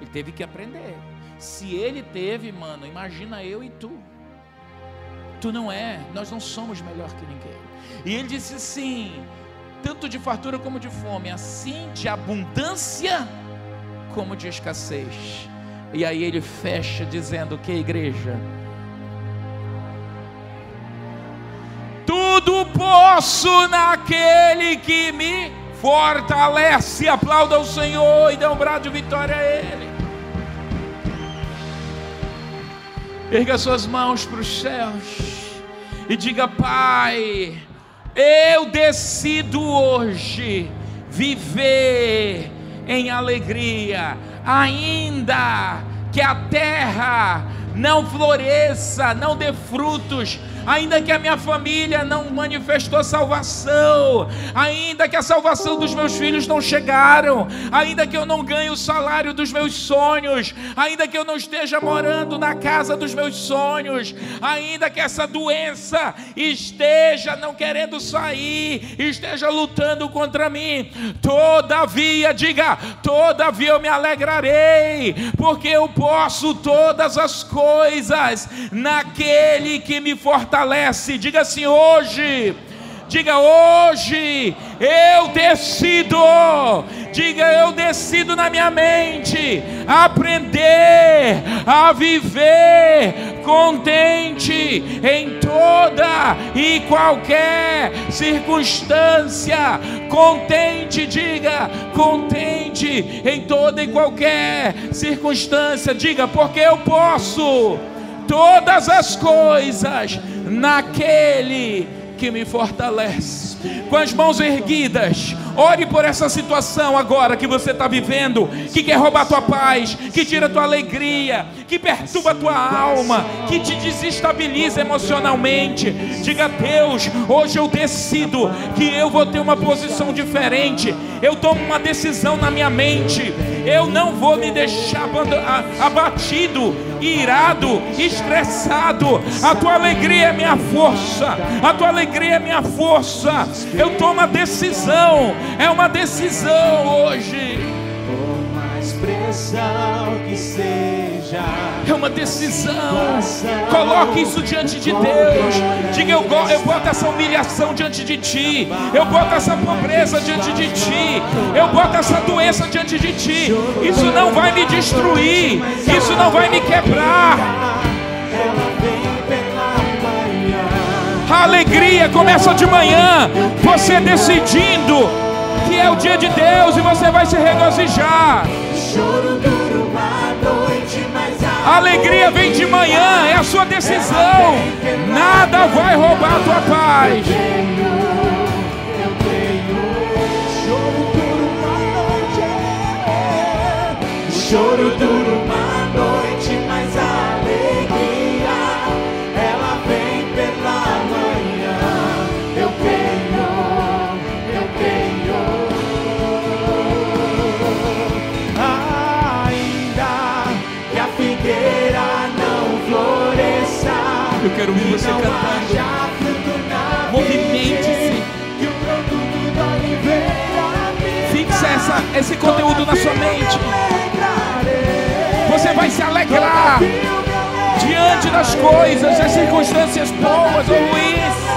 ele teve que aprender. Se ele teve, mano, imagina eu e tu. Tu não é, nós não somos melhor que ninguém. E ele disse assim: tanto de fartura como de fome, assim de abundância como de escassez. E aí ele fecha dizendo que igreja, tudo posso naquele que me fortalece. Aplauda o Senhor e dê um brado de vitória a Ele. Erga suas mãos para os céus e diga: Pai, eu decido hoje viver em alegria, ainda que a terra não floresça, não dê frutos, ainda que a minha família não manifestou salvação, ainda que a salvação dos meus filhos não chegaram, ainda que eu não ganhe o salário dos meus sonhos, ainda que eu não esteja morando na casa dos meus sonhos, ainda que essa doença esteja não querendo sair, esteja lutando contra mim, todavia, diga, todavia eu me alegrarei, porque eu posso todas as coisas naquele que me fortalece fortalece. Diga assim: hoje. Diga hoje, eu decido. Diga eu decido na minha mente aprender a viver contente em toda e qualquer circunstância. Contente, diga, contente em toda e qualquer circunstância. Diga, porque eu posso todas as coisas naquele que me fortalece. Com as mãos erguidas, ore por essa situação agora que você está vivendo, que quer roubar tua paz, que tira tua alegria, que perturba tua alma, que te desestabiliza emocionalmente. Diga Deus, hoje eu decido que eu vou ter uma posição diferente. Eu tomo uma decisão na minha mente. Eu não vou me deixar abatido, irado, estressado. A tua alegria é minha força. A tua alegria é minha força. Eu tomo a decisão. É uma decisão hoje. Por mais pressão que seja. É uma decisão. Coloque isso diante de Deus. Diga eu, eu boto essa humilhação diante de ti. Eu boto essa pobreza diante de ti. Eu boto essa doença diante de ti. Isso não vai me destruir. Isso não vai me quebrar. Alegria começa de manhã. Você decidindo que é o dia de Deus e você vai se regozijar. A alegria vem de manhã, é a sua decisão. Nada vai roubar a tua paz. Choro duro quero ouvir você não cantando. Movimente-se. Fixa essa, esse conteúdo na sua mente. Você vai se alegrar diante das coisas, das circunstâncias boas ou ruins.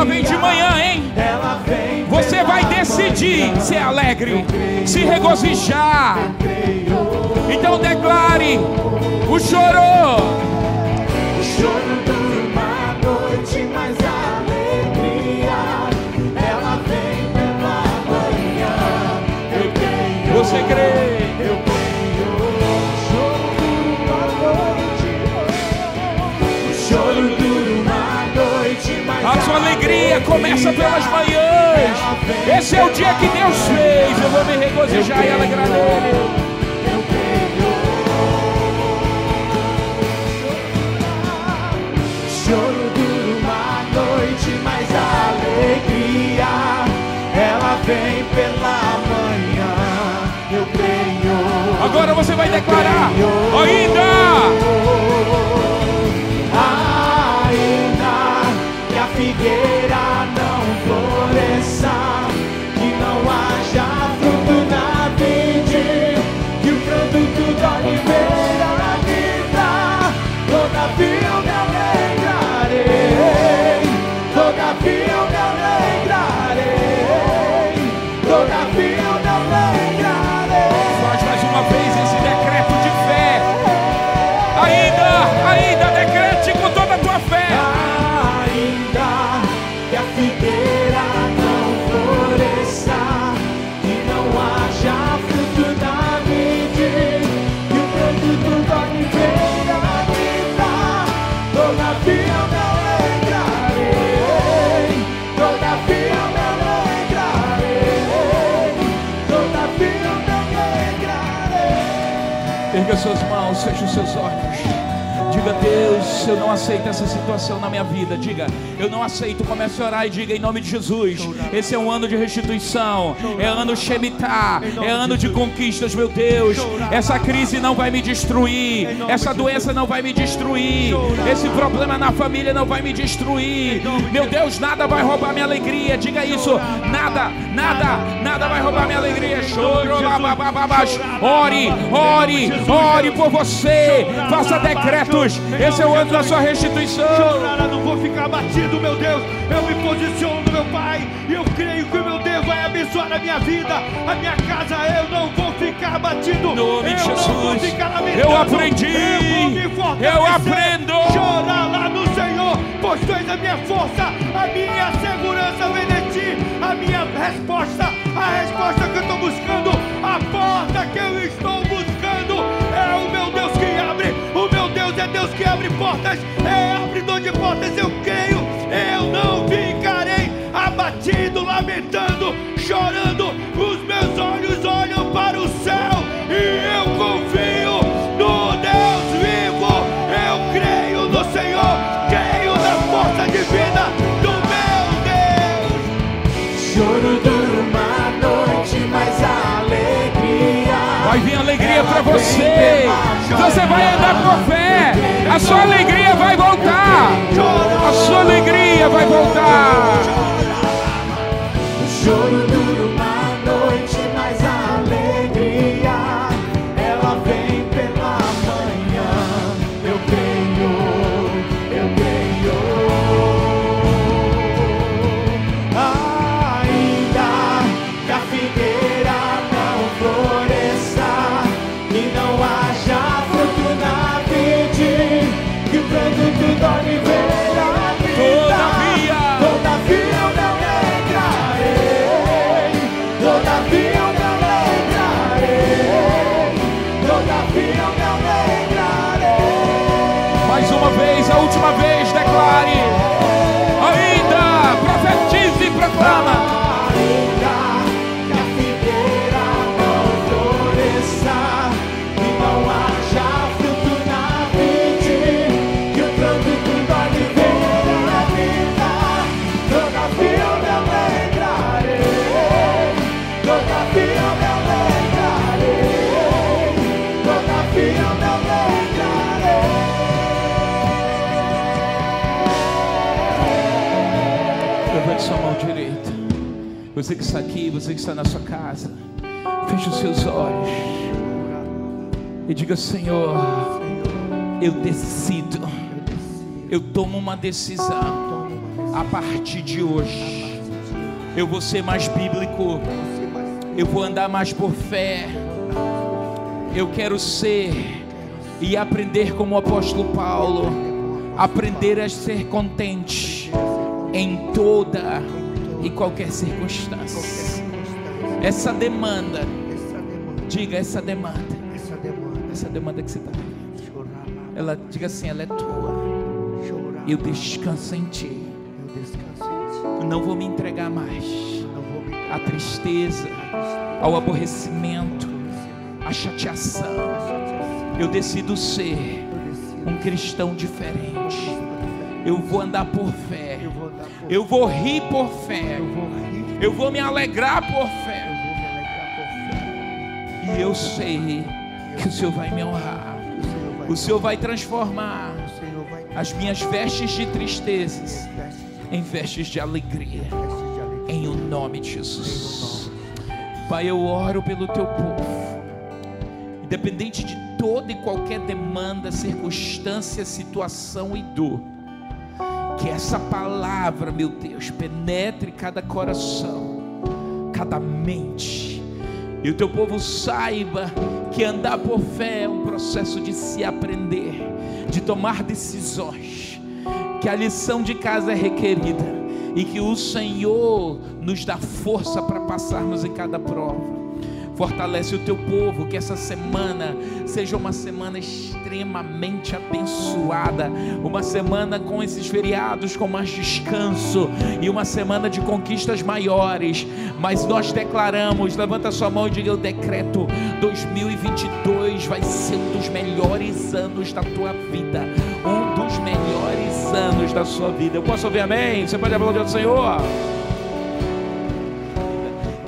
Ela vem de manhã, hein? Você vai decidir ser alegre, se regozijar. Então declare o choro. Noite, mas alegria ela vem pela manhã. Eu creio. Você crê? Alegria começa pelas manhãs. Esse é o dia que Deus fez. Eu vou me regozijar e alegrar nele. Choro dura uma noite, mas a alegria ela vem pela manhã. Eu creio. Agora você vai declarar ainda. Seus olhos. Diga, Deus, eu não aceito essa situação na minha vida. Diga, eu não aceito. Comece a orar e diga em nome de Jesus. Esse é um ano de restituição. É ano Shemitah. É ano de conquistas, meu Deus. Essa crise não vai me destruir. Essa doença não vai me destruir. Esse problema na família não vai me destruir. Meu Deus, nada vai roubar minha alegria. Diga isso. Nada, nada, nada vai roubar minha alegria. Choro, ore, ore, ore por você. Faça decretos. Esse é o ano da sua restituição. Chorar, não vou ficar batido, meu Deus. Eu me posiciono, meu Pai, e eu creio que o meu Deus vai abençoar a minha vida, a minha casa. Eu não vou ficar batido. Nome de Jesus. Eu aprendi. Eu aprendo. Chorar lá no Senhor, pois tu és a minha força, a minha segurança a minha resposta, a resposta que eu estou buscando, a porta que eu estou buscando é o meu Deus que abre. O meu Deus é Deus que abre portas, é abridor de portas. Eu creio, eu não ficarei abatido, lamentando, chorando. Alegria para você. Você vai andar por fé. A sua alegria vai voltar. A sua alegria vai voltar. Você que está aqui, você que está na sua casa. Feche os seus olhos. E diga, Senhor, eu decido. Eu tomo uma decisão. A partir de hoje, eu vou ser mais bíblico. Eu vou andar mais por fé. Eu quero ser e aprender como o apóstolo Paulo, aprender a ser contente em toda e qualquer circunstância. Essa demanda, diga essa demanda, Essa demanda, que você está vivendo. Ela diga assim, ela é tua. Eu descanso em ti. Em não vou me entregar mais à tristeza, ao aborrecimento, à chateação. Eu decido ser um cristão diferente. Eu vou andar por fé. Eu vou rir por fé. Eu vou rir. Eu vou me alegrar por fé. E eu sei que o Senhor vai me honrar. O Senhor vai transformar as minhas vestes de tristezas em vestes de alegria. Em o nome de Jesus. Pai, eu oro pelo teu povo. Independente de toda e qualquer demanda, circunstância, situação e dor. Que essa palavra, meu Deus, penetre cada coração, cada mente. E o teu povo saiba que andar por fé é um processo de se aprender, de tomar decisões. Que a lição de casa é requerida e que o Senhor nos dá força para passarmos em cada prova. Fortalece o teu povo, que essa semana seja uma semana extremamente abençoada, uma semana com esses feriados com mais descanso e uma semana de conquistas maiores. Mas nós declaramos, levanta sua mão e diga: Eu decreto 2022 vai ser um dos melhores anos da tua vida anos da sua vida. Eu posso ouvir amém? Você pode aplaudir ao Senhor?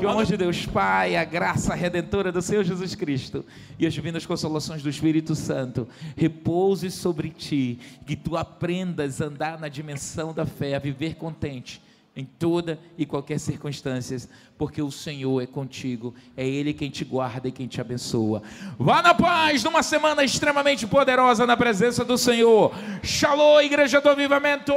Que o amor de Deus Pai, a graça redentora do Senhor Jesus Cristo e as divinas consolações do Espírito Santo repouse sobre ti, que tu aprendas a andar na dimensão da fé, a viver contente em toda e qualquer circunstância, porque o Senhor é contigo, é Ele quem te guarda e quem te abençoa. Vá na paz, numa semana extremamente poderosa na presença do Senhor. Shalom, Igreja do Avivamento.